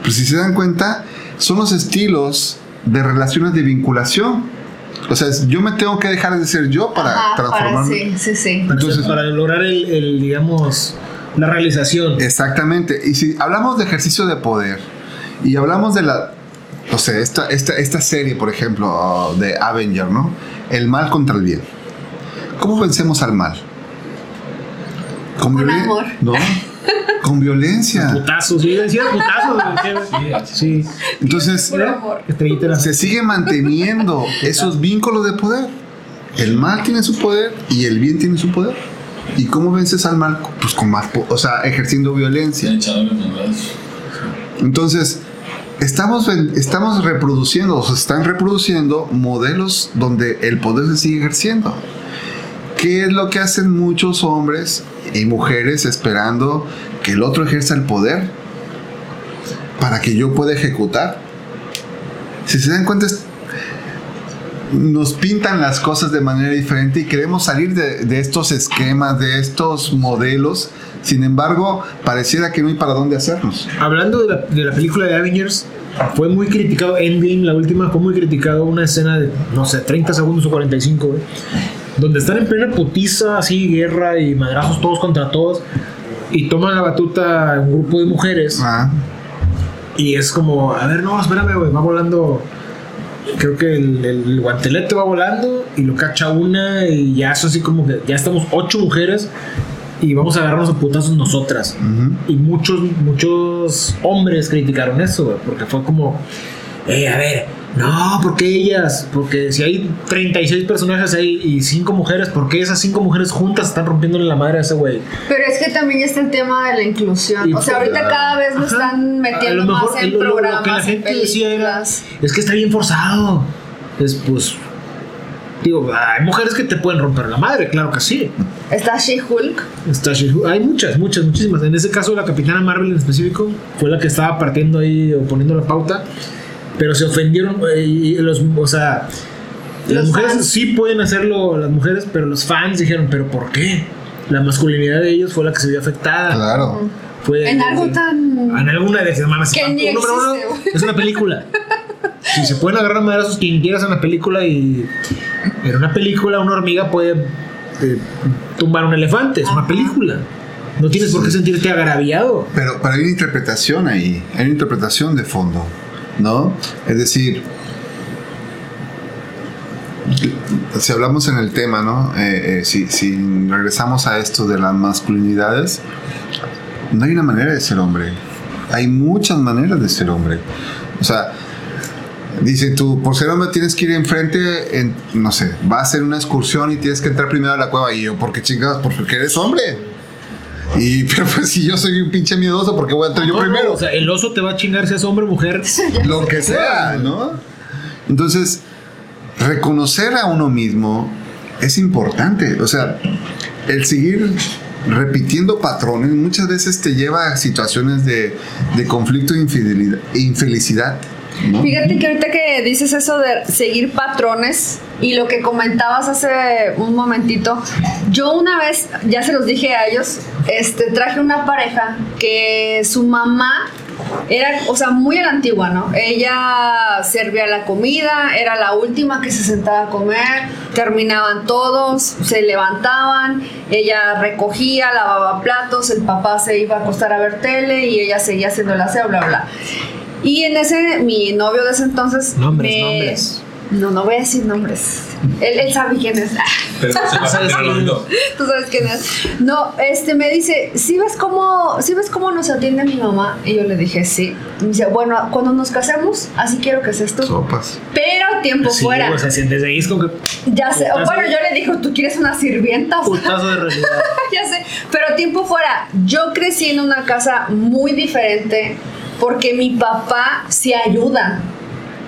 Pero si se dan cuenta, son los estilos de relaciones de vinculación. O sea, es- yo me tengo que dejar de ser yo para Ajá, para, transformarme. sí, sí, sí. Entonces, para lograr el, el, digamos, la realización. exactamente. Y si hablamos de ejercicio de poder y hablamos de la, o sea, esta, esta, esta serie, por ejemplo, de Avenger, ¿no? El mal contra el bien. ¿Cómo vencemos al mal? Con amor. No, con violencia. Putazos, sí, decía putazos. Sí. Entonces, se sigue manteniendo esos vínculos de poder. El mal tiene su poder y el bien tiene su poder. ¿Y cómo vences al mal? Pues con más, po- o sea, ejerciendo violencia. Entonces, estamos, estamos reproduciendo, o se están reproduciendo modelos donde el poder se sigue ejerciendo. ¿Qué es lo que hacen muchos hombres y mujeres esperando que el otro ejerza el poder para que yo pueda ejecutar? Si se dan cuenta, nos pintan las cosas de manera diferente y queremos salir de, de estos esquemas, de estos modelos. Sin embargo, pareciera que no hay para dónde hacernos. Hablando de la, de la película de Avengers, fue muy criticado, Endgame, la última, fue muy criticado una escena de, no sé, 30 segundos o 45, güey, donde están en plena putiza, así, guerra y madrazos todos contra todos, y toman la batuta un grupo de mujeres, Ah, y es como, a ver, no, espérame, güey, va volando, creo que el, el guantelete va volando, y lo cacha una, y ya es así como que ya estamos ocho mujeres, y vamos a agarrarnos a putazos nosotras. Y muchos, muchos hombres criticaron eso, güey, porque fue como, eh, a ver, no, ¿por qué ellas? Porque si hay 36 personajes ahí y 5 mujeres, ¿por qué esas 5 mujeres juntas están rompiéndole la madre a ese güey? Pero es que también está el tema de la inclusión. Y o sea, pues, ahorita cada vez lo Ajá. están A metiendo lo mejor más en lo- lo- lo programas, que la en gente decía era, es que está bien forzado. Es pues, digo, hay mujeres que te pueden romper la madre, claro que sí. Está She-Hulk. Está She-Hulk. Hay muchas, muchas, muchísimas. En ese caso, la Capitana Marvel en específico fue la que estaba partiendo ahí o poniendo la pauta. Pero se ofendieron. Y los, o sea, las mujeres fans. sí pueden hacerlo, las mujeres, pero los fans dijeron, ¿pero por qué? La masculinidad de ellos fue la que se vio afectada. Claro. Fue, En algo tan. En alguna de esas. Que ni güey. es una película. Si se pueden agarrar madrazos quien quieras en la película y. En una película, una hormiga puede eh, tumbar un elefante. Es una película. No tienes por qué sentirte agraviado. Pero, pero hay una interpretación ahí, hay una interpretación de fondo, ¿no? Es decir, si hablamos en el tema, ¿no? Eh, eh, si, si regresamos a esto de las masculinidades, no hay una manera de ser hombre. Hay muchas maneras de ser hombre. O sea, dice tú, por ser hombre tienes que ir enfrente, en, no sé, vas a hacer una excursión y tienes que entrar primero a la cueva. Y yo, ¿por qué chingados? Porque eres hombre. Y, pero pues si yo soy un pinche miedoso, porque voy a entrar yo No, primero? o sea, el oso te va a chingar si es hombre o mujer. lo que sea, ¿no? Entonces, reconocer a uno mismo es importante. O sea, el seguir repitiendo patrones muchas veces te lleva a situaciones de, de conflicto e infidelidad, e infelicidad. Fíjate que ahorita que dices eso de seguir patrones y lo que comentabas hace un momentito, yo una vez, ya se los dije a ellos, este, traje una pareja que su mamá era, o sea, muy a la antigua, ¿no? Ella servía la comida, era la última que se sentaba a comer, terminaban todos, se levantaban, ella recogía, lavaba platos, el papá se iba a acostar a ver tele y ella seguía haciendo el aseo, bla, bla. Y en ese, mi novio de ese entonces. Nombres, me- nombres. No, no voy a decir nombres. Él, él sabe quién es. Pero se va a ¿Sabes quién? Tú sabes quién es. No, este me dice, ¿sí ves cómo, ¿sí ves cómo nos atiende mi mamá? Y yo le dije, sí. Y me dice, bueno, cuando nos casemos, así quiero que seas tú. Sopas. Pero tiempo Sí, fuera. o sea, si desde ahí es como que ya sé. putazo. Bueno, yo le dije, ¿tú quieres una sirvienta? O sea, putazo de realidad. ya sé. Pero tiempo fuera, yo crecí en una casa muy diferente porque mi papá sí ayuda.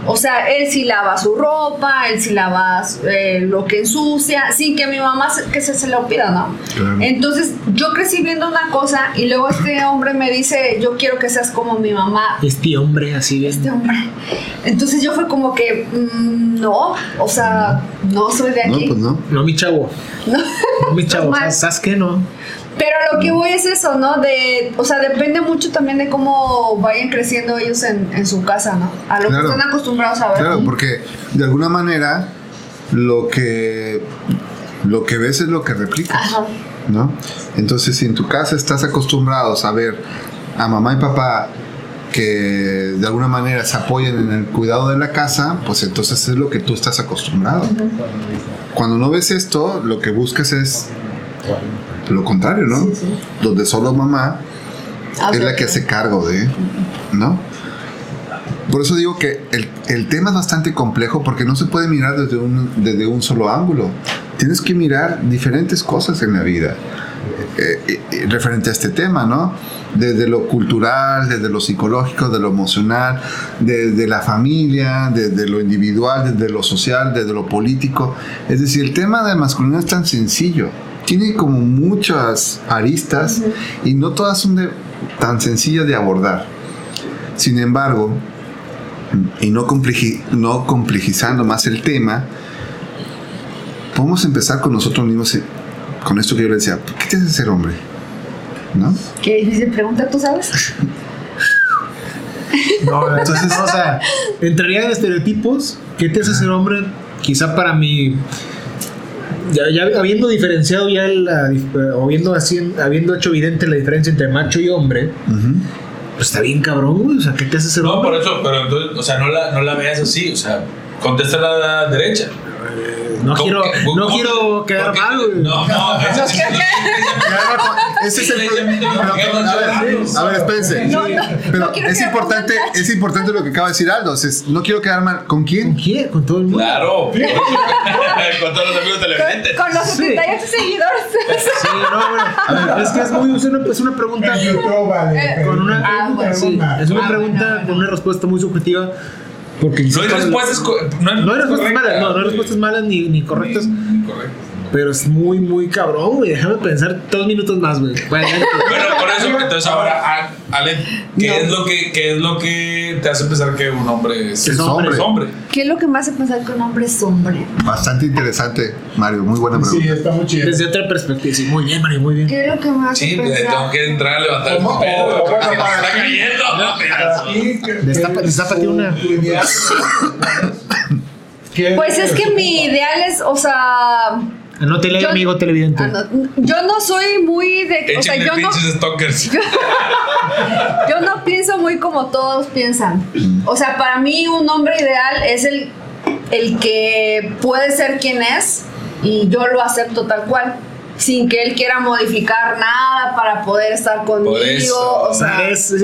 O sea, él sí lava su ropa, él sí lava eh, lo que ensucia, sin que mi mamá se, que se, se lo pida, ¿no? Claro. Entonces, yo crecí viendo una cosa y luego este hombre me dice, yo quiero que seas como mi mamá. Este hombre así bien. Este hombre. Entonces yo fue como que, mm, no, o sea, no soy de No, aquí. pues no. No, mi chavo. No. No, mi chavo. ¿Sabes qué? No. Pero lo que voy es eso, ¿no? De, o sea, depende mucho también de cómo vayan creciendo ellos en, en su casa, ¿no? A lo Claro. que están acostumbrados a ver. Claro, porque de alguna manera lo que lo que ves es lo que replicas, Ajá. ¿no? Entonces, si en tu casa estás acostumbrado a ver a mamá y papá que de alguna manera se apoyan en el cuidado de la casa, pues entonces es lo que tú estás acostumbrado. Cuando no ves esto, lo que buscas es lo contrario, ¿no? Sí, sí. Donde solo mamá Ah, es la que hace cargo de, ¿no? Por eso digo que el, el tema es bastante complejo porque no se puede mirar desde un, desde un solo ángulo. Tienes que mirar diferentes cosas en la vida eh, eh, eh, referente a este tema, ¿no? Desde lo cultural, desde lo psicológico, de lo emocional, desde la familia, desde lo individual, desde lo social, desde lo político. Es decir, el tema de masculinidad es tan sencillo. Tiene como muchas aristas y no todas son de- tan sencillas de abordar. Sin embargo, y no, compleji- no complejizando más el tema, podemos empezar con nosotros mismos, con esto que yo le decía, ¿qué te hace ser hombre? ¿No? Qué difícil pregunta, ¿tú sabes? No, entonces, o sea, entraría en estereotipos. ¿Qué te hace ser hombre? Quizá para mí, ya, ya habiendo diferenciado ya la, o habiendo, así, habiendo hecho evidente la diferencia entre macho y hombre, pues está bien cabrón, güey. O sea, ¿qué te hace ser No, hombre? por eso, pero entonces, o sea, no la, no la veas así, o sea, contesta a la derecha. No ¿Cómo quiero, que- no quiero quedar mal, güey. No, no, ese es Ese es el quiero a ver, hacer. a ver, espérense. Pero es importante, es importante lo que acaba de decir Aldo. es- no quiero quedar mal. ¿Con ¿Con quién? quién? Con todo el mundo. Claro. Con todos los amigos televidentes. Con, los Sí. 78 seguidores. Sí, no, bueno. A ver, es que es muy, es una, pregunta. Con una, es una pregunta con una respuesta muy subjetiva. Porque No hay respuestas, co- no hay No hay respuestas correctas. malas, no, no hay respuestas malas ni, ni correctas. Ni- ni correctas. Pero es muy, muy cabrón, güey. Déjame pensar dos minutos más, güey. Bueno, por eso, entonces ahora, ah, Ale, ¿qué, No. es lo que, ¿qué es lo que te hace pensar que un hombre es, Es hombre. es hombre? ¿Qué es lo que me hace pensar que un hombre es hombre? Bastante interesante, Mario. Muy buena Sí, pregunta. está muy chido. desde otra perspectiva. Sí, muy bien, Mario, muy bien. ¿Qué es lo que me hace Sí, pensar? tengo que entrar a levantar el para está cayendo. Para ti, que- Destapa- destápate una. tu ideal- ¿Qué Pues es que mi ideal es, o sea, Anótele, Yo- amigo televidente. ah, yo no soy muy de, o sea, yo no, stalkers. yo no pienso muy como todos piensan. O sea, para mí un hombre ideal es el, el que puede ser quien es y yo lo acepto tal cual. Sin que él quiera modificar nada para poder estar conmigo. eso. O sea, Para eso.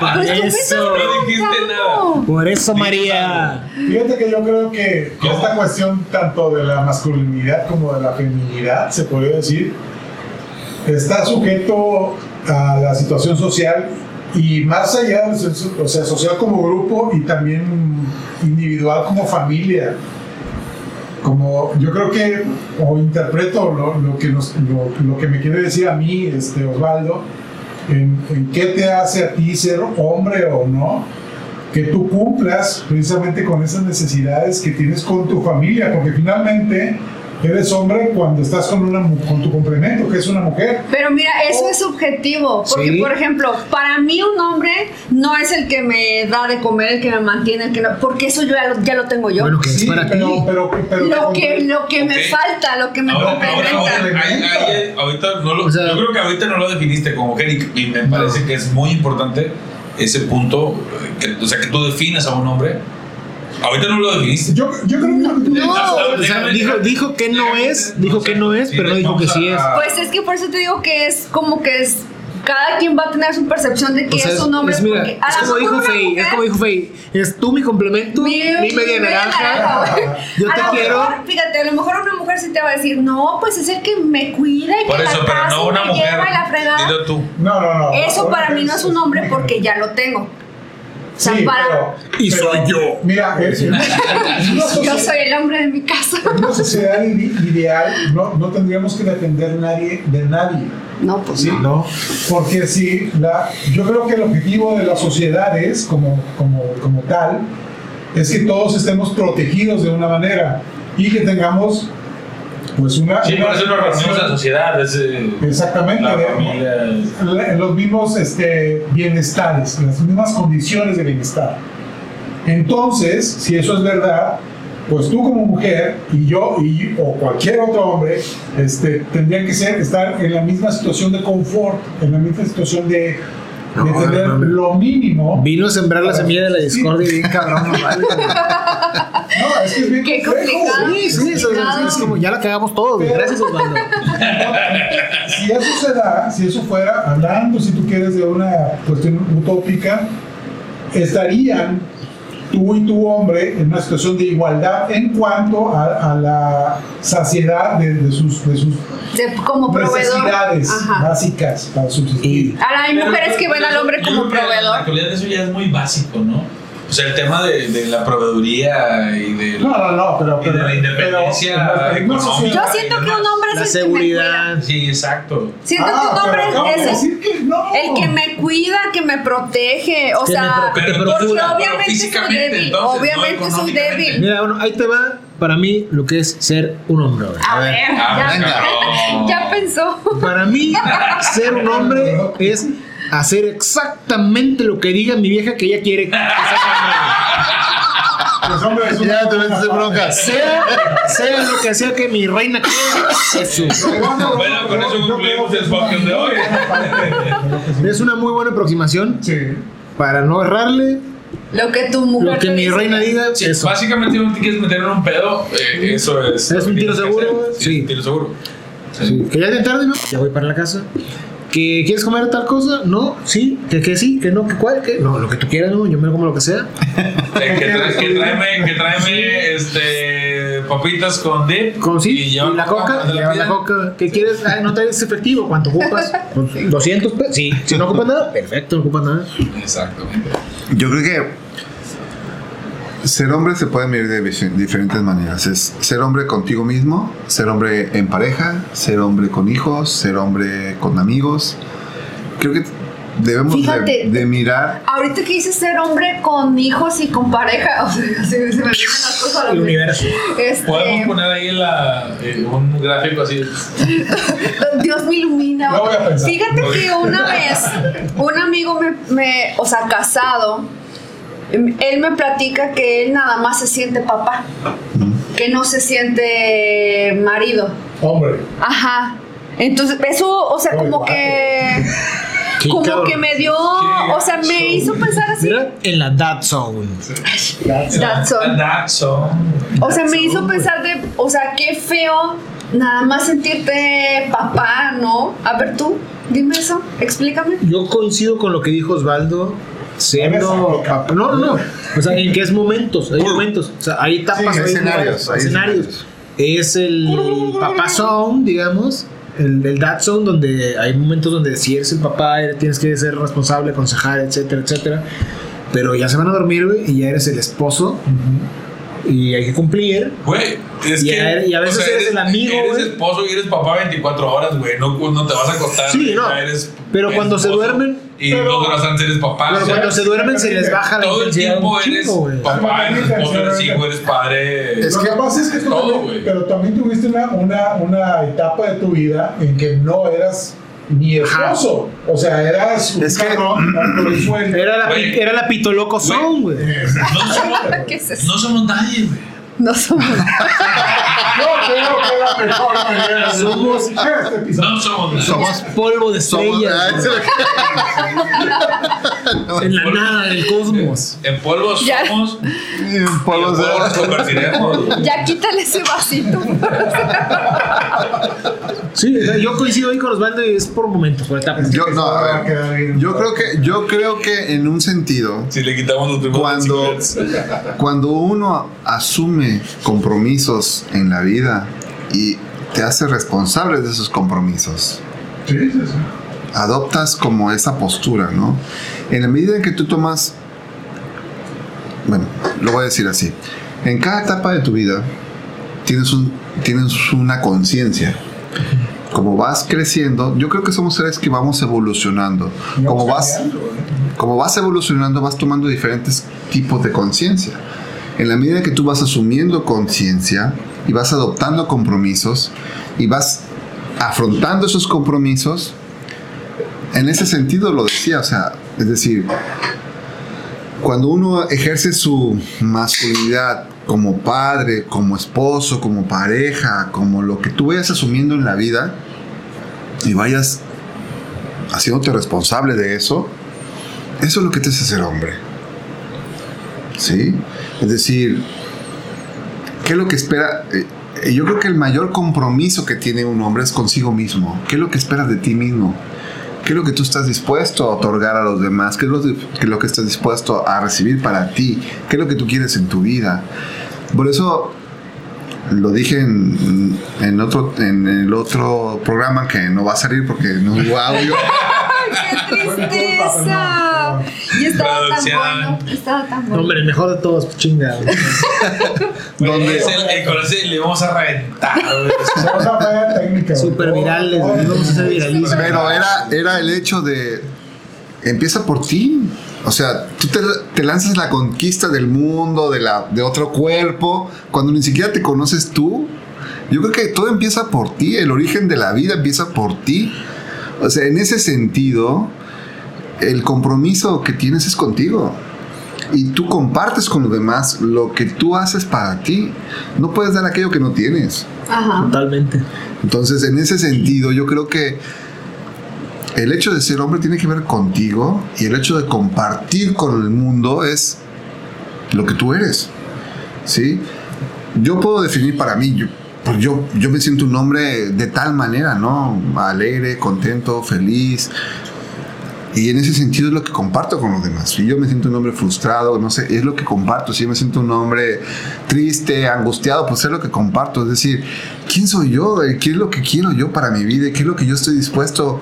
pues tú eso. No dijiste nada. Por eso, María. Fíjate que yo creo que ¿Cómo? esta cuestión tanto de la masculinidad como de la feminidad, se podría decir, está sujeto a la situación social y más allá, o sea, social como grupo y también individual como familia. Como yo creo que, o interpreto lo, lo que, me quiere decir a mí, este, Osvaldo, en qué te hace a ti ser hombre o no, que tú cumplas precisamente con esas necesidades que tienes con tu familia, porque finalmente eres hombre cuando estás con, una, con tu complemento, que es una mujer. Pero mira, eso es subjetivo. Porque, Sí. por ejemplo, para mí un hombre no es el que me da de comer, el que me mantiene, el que no. Porque eso yo ya lo, ya lo tengo yo. Bueno, que es Sí, para pero, ti. pero, pero, lo que, lo que me Ok. falta, lo que me Ahora, ahora, complementa. ahora, ahí- ahí- ahorita no lo, O sea- yo creo que ahorita no lo definiste como mujer y, y me parece que es muy importante ese punto, eh, que, o sea, que tú definas a un hombre. Ahorita no lo definiste. yo, yo creo que No. O sea, dijo, dijo que no es, dijo que no es, pero no dijo que sí es. Pues es que por eso te digo que es como que es cada quien va a tener su percepción de que O sea, es un hombre. es, mira, es como dijo Fey, es como dijo Fey, es tú mi complemento, mi, media naranja. güey. Yo A te quiero. mejor, fíjate, a lo mejor una mujer sí te va a decir, no, pues es el que me cuida y Por que eso, la pero casa no una me mujer. lleva y la fregada. Dilo tú. No, no, no. Eso para mí no es un hombre porque ya lo tengo. O sea, Sí, para. pero- Y pero, soy yo. Mira, es, una sociedad- Yo soy el hombre de mi casa. en una sociedad ide- ideal no, no tendríamos que depender nadie de nadie. No, pues ¿sí? No. Porque si la, yo creo que el objetivo de las sociedades como, como, como tal es que todos estemos protegidos de una manera y que tengamos pues una... Sí, por eso nos reunimos en la sociedad. Es, eh, Exactamente, la familia. los mismos este, bienestares, en las mismas condiciones de bienestar. Entonces, si eso es verdad, pues tú como mujer y yo y, o cualquier otro hombre este, tendría que ser estar en la misma situación de confort, en la misma situación de, de No, tener no, no. lo mínimo. Vino a sembrar la semilla de la discordia y bien cabrón, no vale. No, es que es bien Qué complicado. güey. Sí, sí, eso, eso es como ya la cagamos todos, güey. gracias Osvaldo. si eso se da, si eso fuera, hablando, si tú quieres, de una cuestión utópica, estarían tú y tu hombre en una situación de igualdad en cuanto a, a la saciedad de, de sus, de sus de- como proveedor. necesidades Ajá. básicas para subsistir. Ahora hay mujeres que ven al hombre como que En la proveedor. actualidad eso ya es muy básico, ¿no? O sea, el tema de, de la proveeduría y de, No, no, no, pero, y de pero la independencia pero económica. Yo siento que un hombre es La el que me seguridad. Sí, exacto. cuida. Siento Ah, que un hombre pero acabo de es el, que no. el que me cuida, que me protege. O sea, pro- Pero porque procura, pero obviamente soy débil. entonces, no obviamente soy débil. Mira, bueno, ahí te va para mí lo que es ser un hombre. güey. A ver, Ah, ya, venga. ya pensó. Para mí, ser un hombre es hacer exactamente lo que diga mi vieja que ella quiere. Los hombres Ya te metes en broncas. sea, sea lo que sea que mi reina quiera. Bueno, con eso concluimos el podcast de hoy. Es una muy buena aproximación Sí. para no errarle. Lo que tu mujer Lo que mi dice. reina diga, Sí, eso. básicamente si no te quieres meter en un pedo, eh, eso es. ¿Es un tiro seguro? Sí, Sí. es un tiro seguro. Sí. Que ya es tarde, ¿no? Ya voy para la casa. ¿Que quieres comer tal cosa? No, sí, que, que sí, que no, que cuál, que no, lo que tú quieras, no, yo me como lo que sea. Que, tra- que tráeme, que tráeme este, papitas con dip. Con sí, y, la coca, y la coca. ¿Qué quieres? Ay, no traes efectivo, ¿cuánto ocupas? Pues, 200 pesos. Sí, si no ocupas nada, perfecto, no ocupas nada. Exactamente. Yo creo que ser hombre se puede medir de dif- diferentes maneras. Es ser hombre contigo mismo, ser hombre en pareja, ser hombre con hijos, ser hombre con amigos. Creo que debemos de, Fíjate. de mirar. Ahorita que dices ser hombre con hijos y con pareja, o sea, se, me vienen las cosas El universo. Este, Podemos poner ahí la, eh, un gráfico así. Dios me ilumina. Lo voy a pensar. Fíjate que una vez un amigo me, me, o sea, casado, él me platica que él nada más se siente papá, que no se siente marido. Hombre. Ajá. Entonces, eso, o sea, como que como cabrón. que me dio, o sea, me hizo pensar así. Mira, en la Dad Zone. That's all. That's all. O sea, me hizo pensar de, o sea, qué feo nada más sentirte papá, ¿no? A ver tú, dime eso, explícame. Yo coincido con lo que dijo Osvaldo. Siendo. No, no, no. O sea, en qué es momentos. Hay momentos. O sea, hay etapas. Sí, hay escenarios, hay escenarios. Es el papá zone, digamos. El, el dad zone, donde hay momentos donde si eres el papá, tienes que ser responsable, aconsejar, etcétera, etcétera. Pero ya se van a dormir, güey, y ya eres el esposo. Y hay que cumplir. Güey, es Y que. a- y a veces eres el amigo, Eres esposo y eres papá 24 horas, güey. No, no te vas a acostar. Sí, no. eres Pero eres cuando se duermen- Y Pero- dos horas antes eres papá. Pero o sea, cuando se duermen se les baja la todo el tiempo eres papá, eres esposo, eres hijo, eres padre. Es Lo que- pasa es que tú todo, también- güey. pero también tuviste una, una, una etapa de tu vida en que no eras ni esposo. O sea, eras un Es que- cabrón. Era la, era la pitoloco zone, güey. No no somos nadie, güey. No somos. Yo creo que la mejor manera de Somos- este. No polvo de estrellas en la nada del cosmos. En polvo somos. Y En polvos de- polvo nos convertiremos. Ya quítale ese vasito. Sí, yo coincido ahí con Osvaldo y es por momentos, por etapas. Yo, no, a ver, yo creo que yo creo que en un sentido Si le quitamos los primeros Cuando- 25 minutos. Cuando uno asume compromisos en la vida y te hace responsable de esos compromisos, Sí, sí, sí. adoptas como esa postura, ¿no? En la medida en que tú tomas, bueno, lo voy a decir así, en cada etapa de tu vida tienes, un, tienes una conciencia. Como vas creciendo, yo creo que somos seres que vamos evolucionando. Como vas, ¿eh? como vas evolucionando, vas tomando diferentes tipos de conciencia. En la medida que tú vas asumiendo conciencia y vas adoptando compromisos y vas afrontando esos compromisos, en ese sentido lo decía, o sea, es decir, cuando uno ejerce su masculinidad como padre, como esposo, como pareja, como lo que tú vayas asumiendo en la vida y vayas haciéndote responsable de eso, eso es lo que te hace ser hombre. ¿Sí? Es decir, ¿qué es lo que espera? Eh, eh, yo creo que el mayor compromiso que tiene un hombre es consigo mismo. ¿Qué es lo que esperas de ti mismo? ¿Qué es lo que tú estás dispuesto a otorgar a los demás? ¿Qué es lo, qué lo que estás dispuesto a recibir para ti? ¿Qué es lo que tú quieres en tu vida? Por eso lo dije en, otro, en el otro programa que no va a salir porque no hubo audio. ¡Qué tristeza! Y estaba tan Producción. bueno. Estaba tan bueno. Hombre, el mejor de todos, chinga. donde- Es el, el ese le vamos a reventar. Vamos a falla técnica. Super virales, vamos a hacer viralismo. Pero era, era el hecho de. Empieza por ti. O sea, tú te, te lanzas la conquista del mundo, de, la, de otro cuerpo, cuando ni siquiera te conoces tú. Yo creo que todo empieza por ti. El origen de la vida empieza por ti. O sea, en ese sentido, el compromiso que tienes es contigo. Y tú compartes con los demás lo que tú haces para ti. No puedes dar aquello que no tienes. Ajá. Totalmente. Entonces, en ese sentido, yo creo que el hecho de ser hombre tiene que ver contigo y el hecho de compartir con el mundo es lo que tú eres. ¿Sí? Yo puedo definir para mí, yo, pues yo, yo me siento un hombre de tal manera, ¿no? Alegre, contento, feliz. Y en ese sentido es lo que comparto con los demás. Si yo me siento un hombre frustrado, no sé, es lo que comparto. Si yo me siento un hombre triste, angustiado, pues es lo que comparto. Es decir, ¿quién soy yo? ¿Qué es lo que quiero yo para mi vida? ¿Qué es lo que yo estoy dispuesto?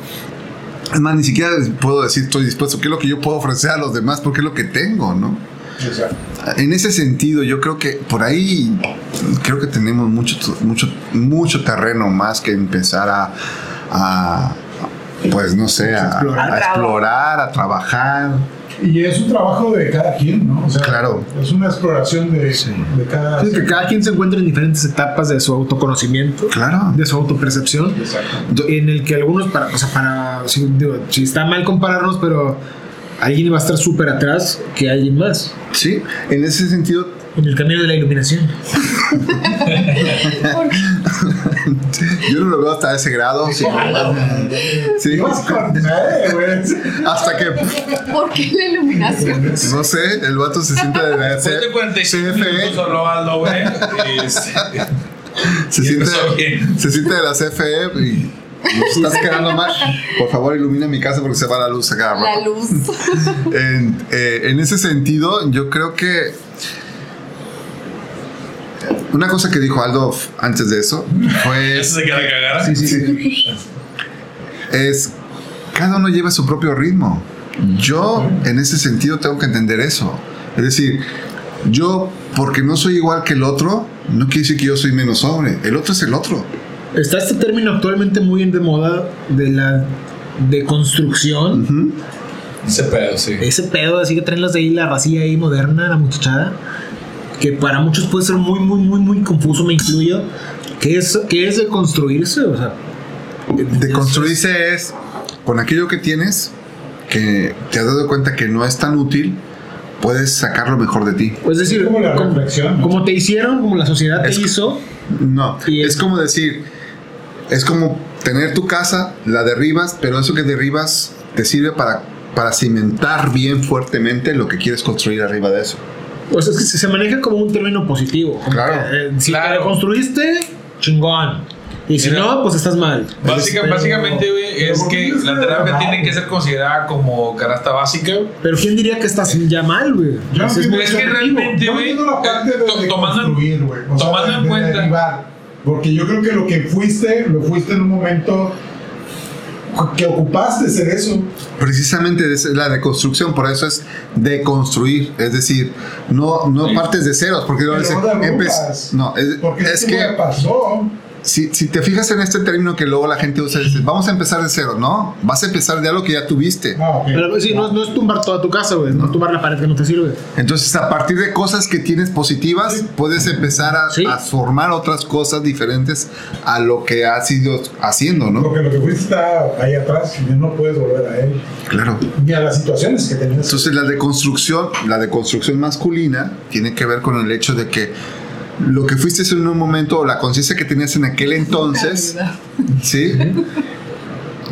Es más, ni siquiera puedo decir estoy dispuesto. ¿Qué es lo que yo puedo ofrecer a los demás? Porque es lo que tengo, ¿no? Exacto. En ese sentido, yo creo que por ahí creo que tenemos mucho, mucho, mucho terreno más que empezar a, a, pues no sé, a, Explorar. a explorar, a trabajar. Y es un trabajo de cada quien, ¿no? O sea, Claro. Es una exploración de, de cada. Sí, que cada quien se encuentra en diferentes etapas de su autoconocimiento, Claro. de su autopercepción, Exacto. en el que algunos, para, o sea, para, si, digo, si está mal compararnos, pero alguien va a estar súper atrás que alguien más Sí, en ese sentido, en el camino de la iluminación. yo no lo veo hasta ese grado. Sí, Sí, güey. hasta que, ¿Por qué la iluminación? no sé, el vato se siente de la Después de 45 minutos CFE, se siente, se siente de la CFE y nos estás quedando mal. Por favor, ilumina mi casa porque se va la luz a cada rato. La luz. En, eh, en ese sentido, yo creo que una cosa que dijo Aldo antes de eso fue Eso se queda cagar. es cada uno lleva su propio ritmo. Yo en ese sentido tengo que entender eso. Es decir, yo porque no soy igual que el otro, no quiere decir que yo soy menos hombre. El otro es el otro. Está este término actualmente muy en de moda de la deconstrucción. Ese pedo, sí. Ese pedo así que traen las de ahí, la racía ahí moderna, la muchachada, que para muchos puede ser muy, muy, muy, muy confuso, me incluyo. ¿Qué es, qué es deconstruirse? O sea, De construirse es con aquello que tienes, que te has dado cuenta que no es tan útil, puedes sacar lo mejor de ti. es decir, como la como, como te hicieron, como la sociedad te hizo, No, es es- como decir, es como tener tu casa, la derribas, pero eso que derribas te sirve para, para cimentar bien fuertemente lo que quieres construir arriba de eso. Pues es que se maneja como un término positivo. Claro. que, eh, si Claro. te reconstruiste, chingón. Y si Mira. no, pues estás mal. Básica- Pero- básicamente, güey, es que ¿por qué la es terapia tiene que ser considerada como canasta básica. Pero ¿quién diría que estás ya mal, güey? Entiendo- muy es que realmente- tomando güey. O sea, tomando en de cuenta- derivar. Porque yo creo que lo que fuiste, lo fuiste en un momento que ocupaste ser eso. Precisamente es la deconstrucción, por eso es deconstruir, es decir, no, no Sí. partes de ceros, porque no empe- es, Porque es es que que pasó. Si, si te fijas en este término que luego la gente usa, dices, vamos a empezar de cero, no, vas a empezar de algo que ya tuviste. Ah, ok. Pero sí, no, no es tumbar toda tu casa, güey. No es tumbar la pared que no te sirve. Entonces, a partir de cosas que tienes positivas, Sí. puedes empezar a, Sí. a formar otras cosas diferentes a lo que has ido haciendo, ¿no? Porque lo que fuiste está ahí atrás y no puedes volver a él. Claro. Ni a las situaciones que tenías. Entonces la deconstrucción, la deconstrucción masculina tiene que ver con el hecho de que lo que fuiste en un momento o la conciencia que tenías en aquel entonces, ¿sí?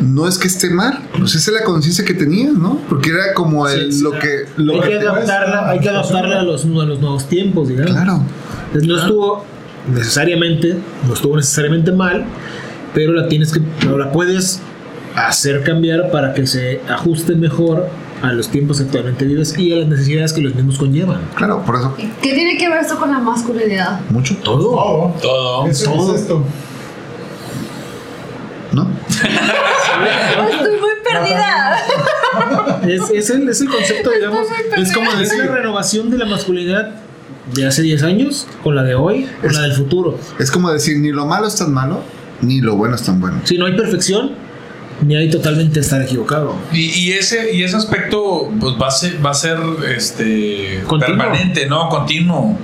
No es que esté mal, pues esa es la conciencia que tenías, ¿no? Porque era como el, Sí, sí. lo que... Lo Hay que que adaptarla, hay que adaptarla a los, a los nuevos tiempos, digamos. claro. Entonces, no estuvo necesariamente, no estuvo necesariamente mal, pero la tienes que, pero la puedes hacer cambiar para que se ajuste mejor a los tiempos que actualmente vives y a las necesidades que los mismos conllevan. Claro, por eso. ¿Qué tiene que ver esto con la masculinidad? Mucho. Todo. Todo. Todo. Eso Todo. es esto. ¿No? Estoy muy perdida. Es, es el, es el concepto, digamos, es como es la renovación de la masculinidad de hace 10 años con la de hoy, con la del futuro. Es como decir, ni lo malo es tan malo, ni lo bueno es tan bueno. Si no hay perfección, ni hay totalmente estar equivocado. Y, y ese, y ese aspecto pues, va a ser, va a ser este, Continuo. permanente, ¿no? Continuo.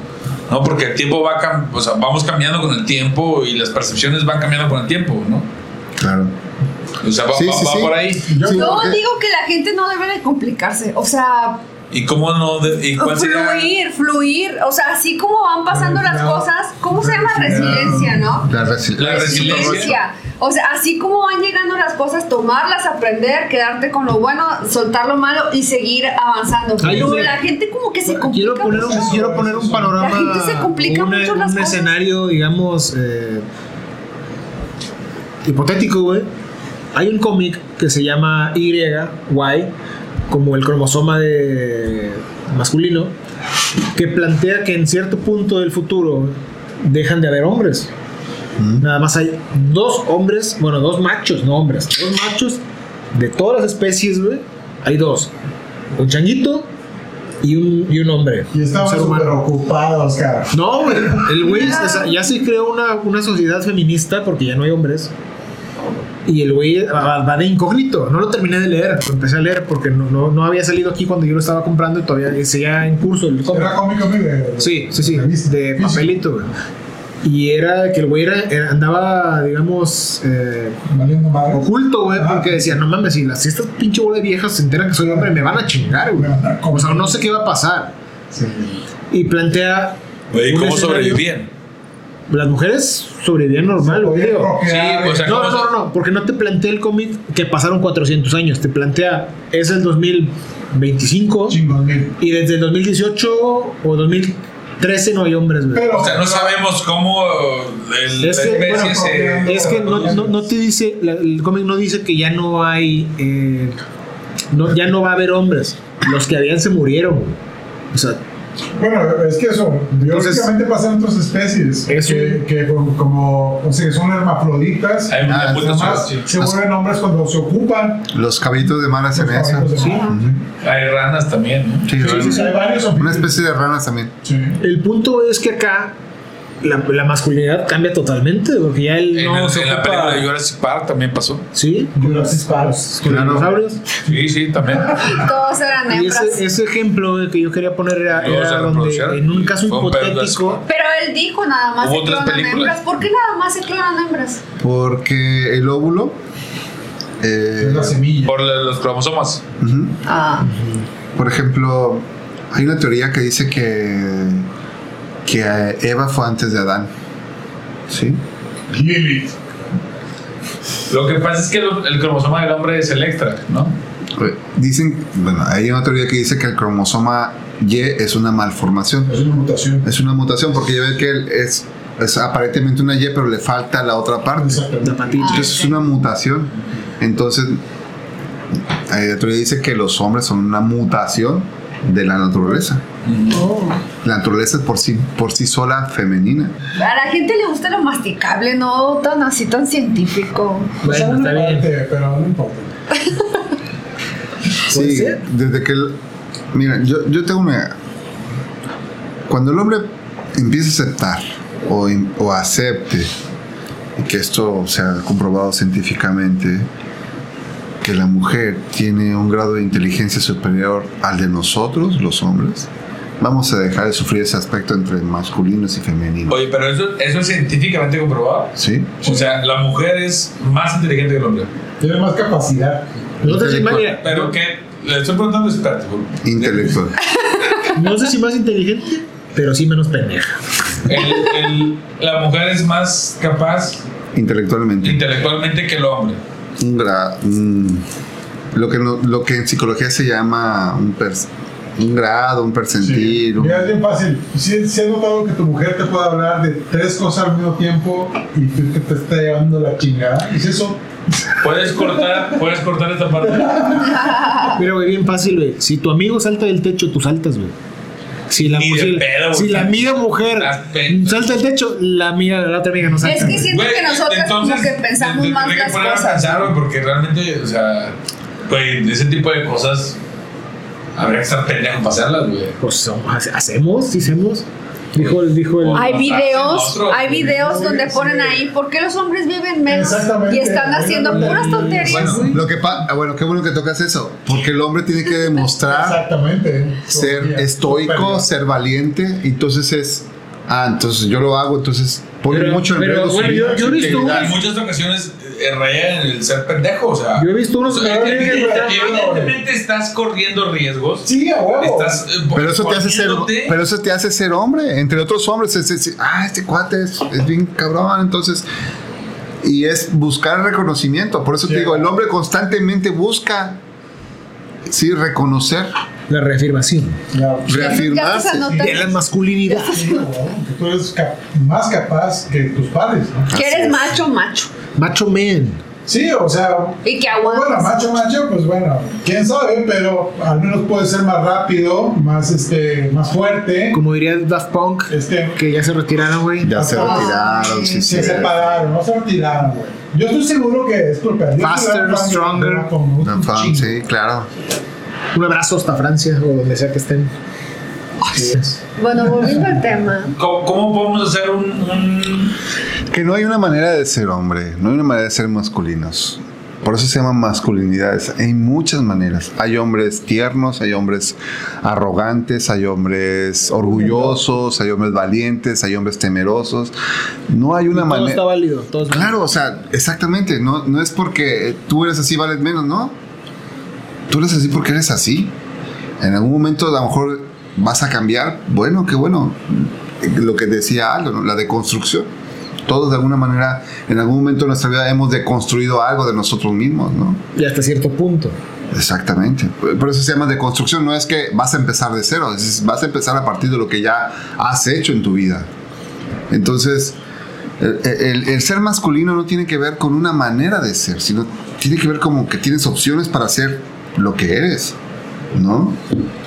¿no? Porque el tiempo va cam- o sea, vamos cambiando con el tiempo y las percepciones van cambiando con el tiempo, ¿no? Claro. O sea, va, Sí, va- sí, va sí. por ahí. Yo, Sí, Yo porque- digo que la gente no debe de complicarse. O sea, ¿Y cómo no? de- ¿Y cuál sería? fluir, fluir. O sea, así como van pasando las cosas, ¿cómo se llama? Resiliencia, ¿no? La, resi- La resiliencia. O sea, así como van llegando las cosas, tomarlas, aprender, quedarte con lo bueno, soltar lo malo y seguir avanzando. Ay, Pero la gente como que se complica Quiero poner, un, mucho. quiero poner un panorama, La gente se complica un, mucho las un cosas. escenario, digamos, eh, hipotético, güey. Hay un cómic que se llama Y, Y, como el cromosoma de masculino, que plantea que en cierto punto del futuro dejan de haber hombres. Nada más hay dos hombres, bueno, dos machos, no hombres, dos machos de todas las especies, güey. Hay dos: un changuito y un, y un hombre. y estaban súper ocupados, cara. No, güey. El güey o sea, ya se creó una, una sociedad feminista porque ya no hay hombres. Y el güey va, va de incógnito. No lo terminé de leer. Lo empecé a leer porque no, no, no había salido aquí cuando yo lo estaba comprando y todavía seguía en curso el cómic. Era cómico amigo de. Sí, sí, sí. De papelito, güey. Y era que el güey era, era- andaba, digamos, eh, oculto, güey, Ah. porque decía, no mames, si, las, si estas pinche bola de viejas se enteran que soy hombre, me van a chingar, güey. O sea, no sé qué va a pasar. Sí. Y plantea. Un ¿cómo escenario- sobrevivían? Las mujeres sobrevivían normal, güey. Sí, o sea, No, ¿cómo no, no, no, porque no te plantea el cómic que pasaron 400 años. Te plantea, es el 2025 Chingón, mil. y desde el 2018 o 2013 no hay hombres, güey. Pero, O sea, no sabemos cómo el, Es que, especie bueno, se... Es que no, no, no te dice, la- el cómic no dice que ya no hay, eh, no, ya no va a haber hombres. Los que habían se murieron. güey. O sea, Bueno, es que eso, biológicamente pasan otras especies Es que, que como, o sea, son hermafroditas. Ah, Además, suerte. se vuelven hombres cuando se ocupan. Los caballitos de mar hacen eso. Sí. Hay ranas también, ¿no? Sí, Sí, sí, sí, hay varios Una especie de ranas también. Sí. el punto es que acá la, la masculinidad cambia totalmente, porque ya él En, no el- se en la película de Jurassic Park también pasó. Sí, Jurassic Park. con Claro. los dinosaurios. Sí, sí, también. Todos eran Y hembras. ese, ese ejemplo que yo quería poner era, donde en un caso Fue un hipotético, Pero él dijo nada más Hubo se otras clonan películas. hembras. ¿Por qué nada más se clonan hembras? Porque el óvulo. eh, la semilla. Por los cromosomas. Ah. Por ejemplo, hay una teoría que dice que, que eh, Eva fue antes de Adán. ¿Sí? Lilith. Lo que pasa es que el cromosoma del hombre es el extra, ¿no? Dicen, bueno, hay una teoría que dice que el cromosoma Y es una malformación. Es una mutación. Es una mutación porque ya ven que es es aparentemente una Y, pero le falta la otra parte. Exactamente. La patita. Entonces es una mutación. Entonces, eh, la teoría dice que los hombres son una mutación de la naturaleza. La naturaleza es por sí, por sí sola femenina. A la gente le gusta lo masticable, no tan así tan científico. Bueno, está bien. Parte, Pero no importa. Puede Sí, ser. desde que... el- mira, yo, yo tengo una... Cuando el hombre empieza a aceptar o, o acepte, y que esto se ha comprobado científicamente, que la mujer tiene un grado de inteligencia superior al de nosotros, los hombres, vamos a dejar de sufrir ese aspecto entre masculinos y femeninos. Oye, pero eso, eso es científicamente comprobado. ¿Sí? O sea, la mujer es más inteligente que el hombre. Tiene más capacidad. No sé si más. Pero que le estoy preguntando experto. Intelectual. no sé si más inteligente, pero sí menos pendeja. El- el- la mujer es más capaz Intelectualmente. intelectualmente que el hombre. Un gra- un- lo que no- lo que en psicología se llama un, pers- un grado, un percentil. Mira, es bien fácil. Si, si has notado que tu mujer te puede hablar de tres cosas al mismo tiempo y tú que te está llevando la chingada, ¿es eso? Puedes cortar, puedes cortar esta parte. Mira, güey, bien fácil, güey. Si tu amigo salta del techo, tú saltas, güey. Si la, Ni de si, pedo, si la amiga mujer Las salta del techo, la amiga, la otra amiga no salta. Es que siento Güey, que nosotras como que pensamos más tendré que las poner a cosas. pensar, güey, porque realmente, o sea, güey, ese tipo de cosas habría que estar pendejo para hacerlas, güey. Pues hacemos, sí hacemos. Dijo, dijo el. Hay videos, hay videos donde ponen ahí por qué los hombres viven menos y están haciendo puras tonterías. Bueno, lo que pa- ah, bueno, qué bueno que tocas eso, porque el hombre tiene que demostrar Exactamente. ser estoico, ser valiente, y entonces es, ah, entonces yo lo hago, entonces pone mucho en riesgo bueno, yo- yo. En muchas ocasiones raya en el ser pendejo, o sea. Yo he visto unos. o sea, Pero tiene que evidentemente, estás corriendo riesgos. Sí, a huevo. Estás eh, Pero eso te hace ser, pero eso te hace ser hombre, entre otros hombres, es decir, ah, este cuate es, es bien cabrón, entonces y es buscar reconocimiento, por eso te digo, el hombre constantemente busca sí reconocer, La reafirmación Ya. reafirmarse. De la masculinidad. Que tú eres cap- más capaz que tus padres. ¿no? Que eres macho, macho. Macho man. Sí, o sea, Y que bueno, aguantas. macho, macho, pues bueno, quién sabe, pero al menos puede ser más rápido, más este, más fuerte. Como diría Daft Punk, Este, que ya se retiraron, güey. Ya se Ah, retiraron, sí, se sí. separaron, no se retiraron, güey. Yo estoy seguro que es por perder. Faster, stronger. Una fan, Sí, claro. Un abrazo hasta Francia o donde sea que estén. Bueno, volviendo al tema. ¿Cómo, cómo podemos hacer un, un- Que no hay una manera de ser hombre, no hay una manera de ser masculinos. Por eso se llaman masculinidades. Hay muchas maneras. Hay hombres tiernos, hay hombres arrogantes, hay hombres orgullosos, hay hombres valientes, hay hombres temerosos. No hay una Todo manera. está válido. Todo está Claro, o sea, exactamente. No, no es porque tú eres así, vales menos, ¿no? Tú eres así porque eres así. En algún momento a lo mejor vas a cambiar. Bueno, qué bueno. Lo que decía Aldo, ¿no? la deconstrucción. Todos de alguna manera, en algún momento de nuestra vida hemos deconstruido algo de nosotros mismos, ¿no? Y hasta cierto punto. Exactamente. Por eso se llama deconstrucción. No es que vas a empezar de cero, es- vas a empezar a partir de lo que ya has hecho en tu vida. Entonces, el, el- el ser masculino no tiene que ver con una manera de ser, sino tiene que ver como que tienes opciones para ser lo que eres, ¿no?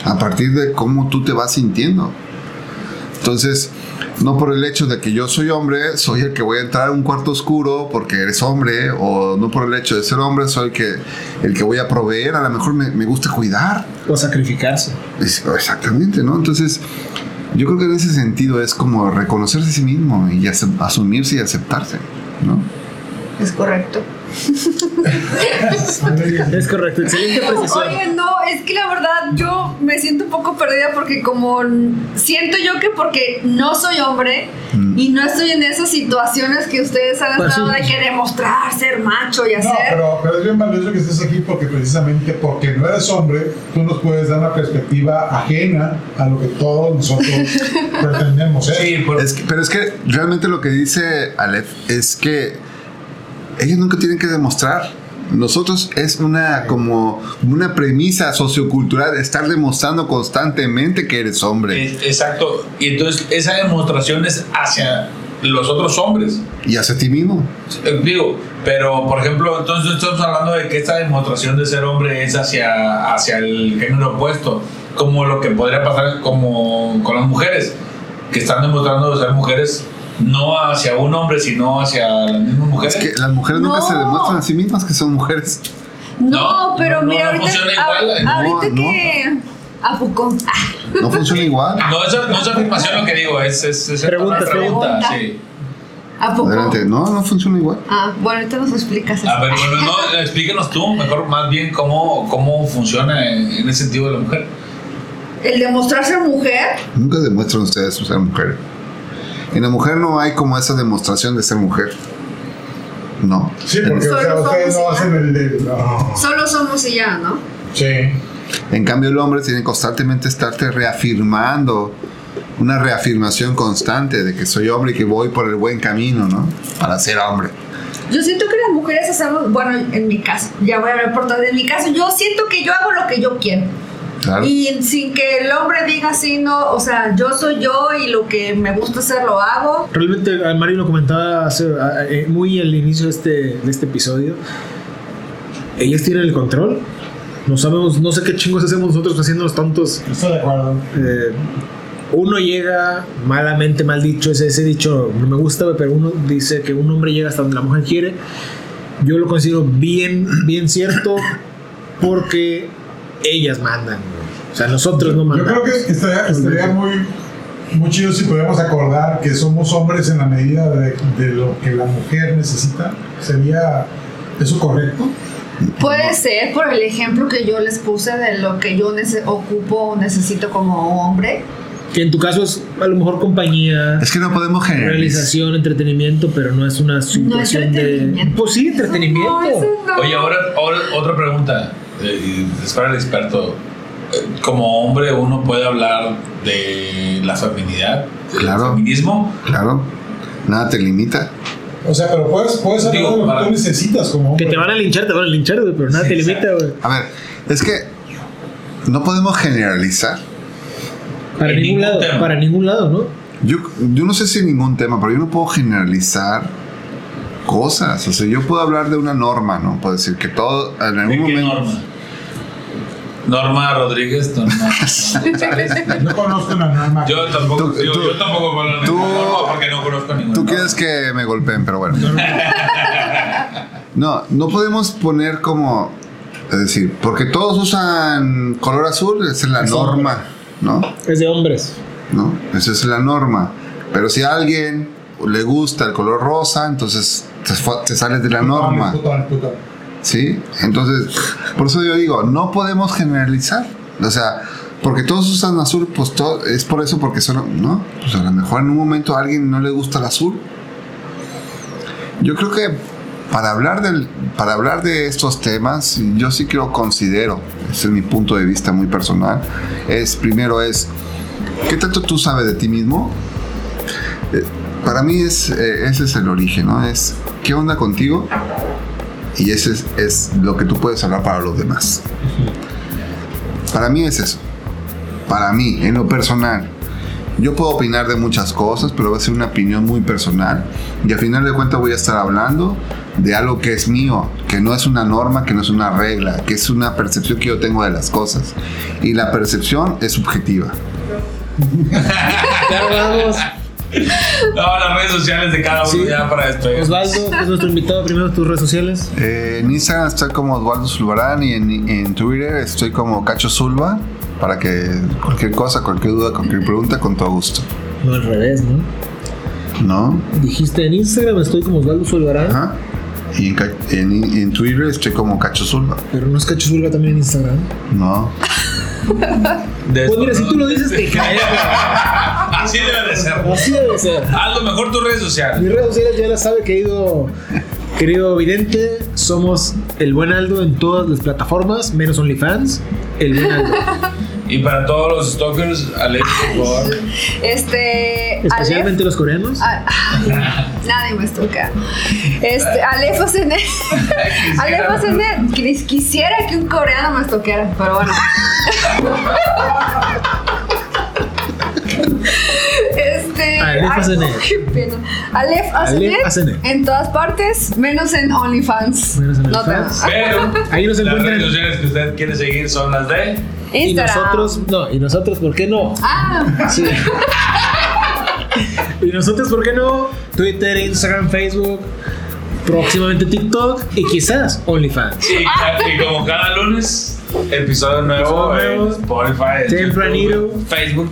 A partir de cómo tú te vas sintiendo. Entonces, no por el hecho de que yo soy hombre, soy el que voy a entrar a un cuarto oscuro porque eres hombre, o no por el hecho de ser hombre, soy el que, el que voy a proveer, a lo mejor me, me gusta cuidar. O sacrificarse. Es- Exactamente, ¿no? Entonces, yo creo que en ese sentido es como reconocerse a sí mismo y asumirse y aceptarse, ¿no? Es correcto. Es correcto. Excelente precisión. Oye, no, es que la verdad yo me siento un poco perdida porque como siento yo que porque no soy hombre Mm. y no estoy en esas situaciones que ustedes han Pues estado sí. de que demostrar ser macho y No, hacer. pero, pero es bien valioso que estés aquí porque precisamente porque no eres hombre, tú nos puedes dar una perspectiva ajena a lo que todos nosotros pretendemos ser. Sí, por- Es que- pero es que realmente lo que dice Aleph es que ellos nunca tienen que demostrar. Nosotros es una como una premisa sociocultural estar demostrando constantemente que eres hombre. exacto. Y entonces esa demostración es hacia los otros hombres. Y hacia ti mismo. Eh, Digo, pero por ejemplo, entonces estamos hablando de que esta demostración de ser hombre es hacia, hacia el género opuesto, como lo que podría pasar como con las mujeres, que están demostrando ser mujeres no hacia un hombre, sino hacia las mismas mujeres. Es que las mujeres nunca se demuestran a sí mismas que son mujeres. No, No, pero no, mira, no ahorita, funciona a- igual, no, ahorita no. que... ¿A poco? No funciona igual. No, esa, no es afirmación lo que digo, es, es, es Pregunta, una pregunta. pregunta. Sí. ¿A poco? Adelante. No, no funciona igual. Ah, bueno, ahorita nos explicas eso. A ver, bueno, no, explíquenos tú mejor más bien cómo, cómo funciona en, en ese sentido de la mujer. El demostrar ser mujer, Nunca demuestran ustedes ser mujer. En la mujer no hay como esa demostración de ser mujer. No. Sí, porque o Solo sea, ustedes no somos hacen el de. no. solo somos y ya, ¿no? Sí. En cambio, el hombre tiene que constantemente estarte reafirmando, una reafirmación constante de que soy hombre y que voy por el buen camino, ¿no? Para ser hombre. Yo siento que las mujeres hacemos, bueno, en mi caso, ya voy a hablar por todo, en mi caso, yo siento que yo hago lo que yo quiero. Claro. Y sin que el hombre diga así, no, o sea, yo soy yo y lo que me gusta hacer lo hago. Realmente, a Mario lo comentaba hace, a- eh, muy al inicio de este, de este episodio. Ellas tienen el control. No sabemos, no sé qué chingos hacemos nosotros haciendo los tontos. Estoy de acuerdo. Eh, uno llega, malamente mal dicho, ese, ese dicho no me gusta, pero uno dice que un hombre llega hasta donde la mujer quiere. Yo lo considero bien, bien cierto porque ellas mandan. O sea, nosotros no Yo mandamos. creo que estaría, estaría muy, muy chido si pudiéramos acordar que somos hombres en la medida de, de lo que la mujer necesita. ¿Sería eso correcto? Puede ser por el ejemplo que yo les puse de lo que yo ocupo o necesito como hombre. Que en tu caso es a lo mejor compañía, Es que no podemos generalizar. realización, entretenimiento, pero no es una situación de. entretenimiento. Pues sí, entretenimiento. No, no. Oye, ahora, ahora otra pregunta. Eh, es para el experto. Eh, Como hombre uno puede hablar de la feminidad, del Claro. feminismo. Claro. Nada te limita. O sea, pero puedes, puedes Digo, de lo que tú necesitas como Que hombre. te van a linchar, te van a linchar, güey, pero nada Sí, te limita, güey. A ver, es que no podemos generalizar. Para ningún ningún lado, tema. para ningún lado, ¿no? Yo, yo no sé si ningún tema, pero yo no puedo generalizar cosas. O sea, yo puedo hablar de una norma, ¿no? Puedo decir que todo, en ¿De algún qué momento. norma? Norma Rodríguez, Norma. ¿sabes? No conozco una norma. Yo tampoco, Tú- digo, tú- yo tampoco de tú- ninguna norma porque no conozco ninguna. Tú norma. quieres que me golpeen, pero bueno. No, no podemos poner como. Es decir, porque todos usan color azul, esa es la Es norma, ¿no? Es de hombres. ¿No? Esa es la norma. Pero si a alguien le gusta el color rosa, entonces te, te sales de la norma. ¿Sí? Entonces, por eso yo digo, no podemos generalizar. O sea, porque todos usan azul, pues todo, es por eso, porque son, ¿no? Pues a lo mejor en un momento a alguien no le gusta el azul. Yo creo que para hablar, del, para hablar de estos temas, yo sí que lo considero, ese es mi punto de vista muy personal, es primero es, ¿qué tanto tú sabes de ti mismo? Eh, para mí es, eh, ese es el origen, ¿no? Es, ¿qué onda contigo? Y ese es, lo que tú puedes hablar para los demás. Para mí es eso. Para mí, en lo personal. Yo puedo opinar de muchas cosas, pero va a ser una opinión muy personal. Y al final de cuentas voy a estar hablando de algo que es mío, que no es una norma, que no es una regla, que es una percepción que yo tengo de las cosas. Y la percepción es subjetiva. No, las redes sociales de cada uno Sí. ya para despedir. Osvaldo, es nuestro invitado. Primero tus redes sociales. Eh, en Instagram estoy como Osvaldo Zulbarán y en, en Twitter estoy como Cacho Zulba. Para que cualquier cosa, cualquier duda, cualquier pregunta, con todo gusto. No al revés, ¿no? ¿No? Dijiste en Instagram estoy como Osvaldo Ajá. Y en, en- en Twitter estoy como Cacho Zulba. pero no es Cacho Zulga también en Instagram. No. Pues mira, si tú lo dices, te crees. Así debe de ser. Así debe ser. Lo mejor tus redes sociales. Mis redes sociales ya las sabe, querido, querido vidente. Somos el buen Aldo en todas las plataformas, menos OnlyFans. El buen Aldo. Y para todos los stalkers, Alex, por favor. Este. Especialmente los coreanos. Ah, ah, Nadie me toca. Este, Aleph Ocenet. Aleph Ocenet. Quis- Quisiera que un coreano me toquera, pero bueno. Este. Aleph Asenet. qué pena. Aleph Asenet. En todas partes, menos en OnlyFans. Menos en no OnlyFans. Pero Ahí nos las encuentran. redes sociales que usted quiere seguir son las de. Y Instagram. nosotros, no, y nosotros, ¿por qué no? Ah, Sí. y nosotros, ¿por qué no? Twitter, Instagram, Facebook, próximamente TikTok y quizás OnlyFans. Y, y como cada lunes, episodio nuevo en. Spotify, en Tempranito. YouTube, Facebook.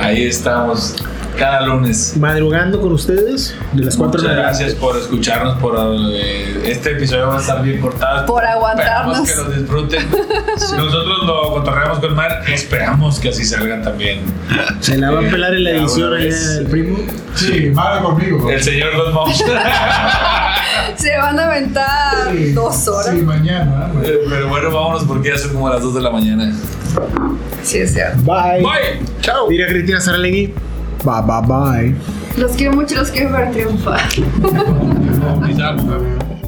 Ahí estamos cada lunes. Madrugando con ustedes de las 4 de Muchas la gracias por escucharnos. Por eh, este episodio va a estar bien cortado. Por aguantarnos. Esperamos que lo disfruten. Si nosotros lo cotorreamos con Mar, esperamos que así salgan también. Se la va a pelar en la edición allá el primo. Sí, mala conmigo. El señor Dos Moms. se van a aventar Sí, dos horas. Sí, mañana. Eh, Pero bueno, vámonos porque ya son como las 2 de la mañana. Sí, es cierto. Bye. Bye. Chao. Diría Cristina Saralegui. Bye, bye, bye. Los quiero mucho y los quiero ver triunfar.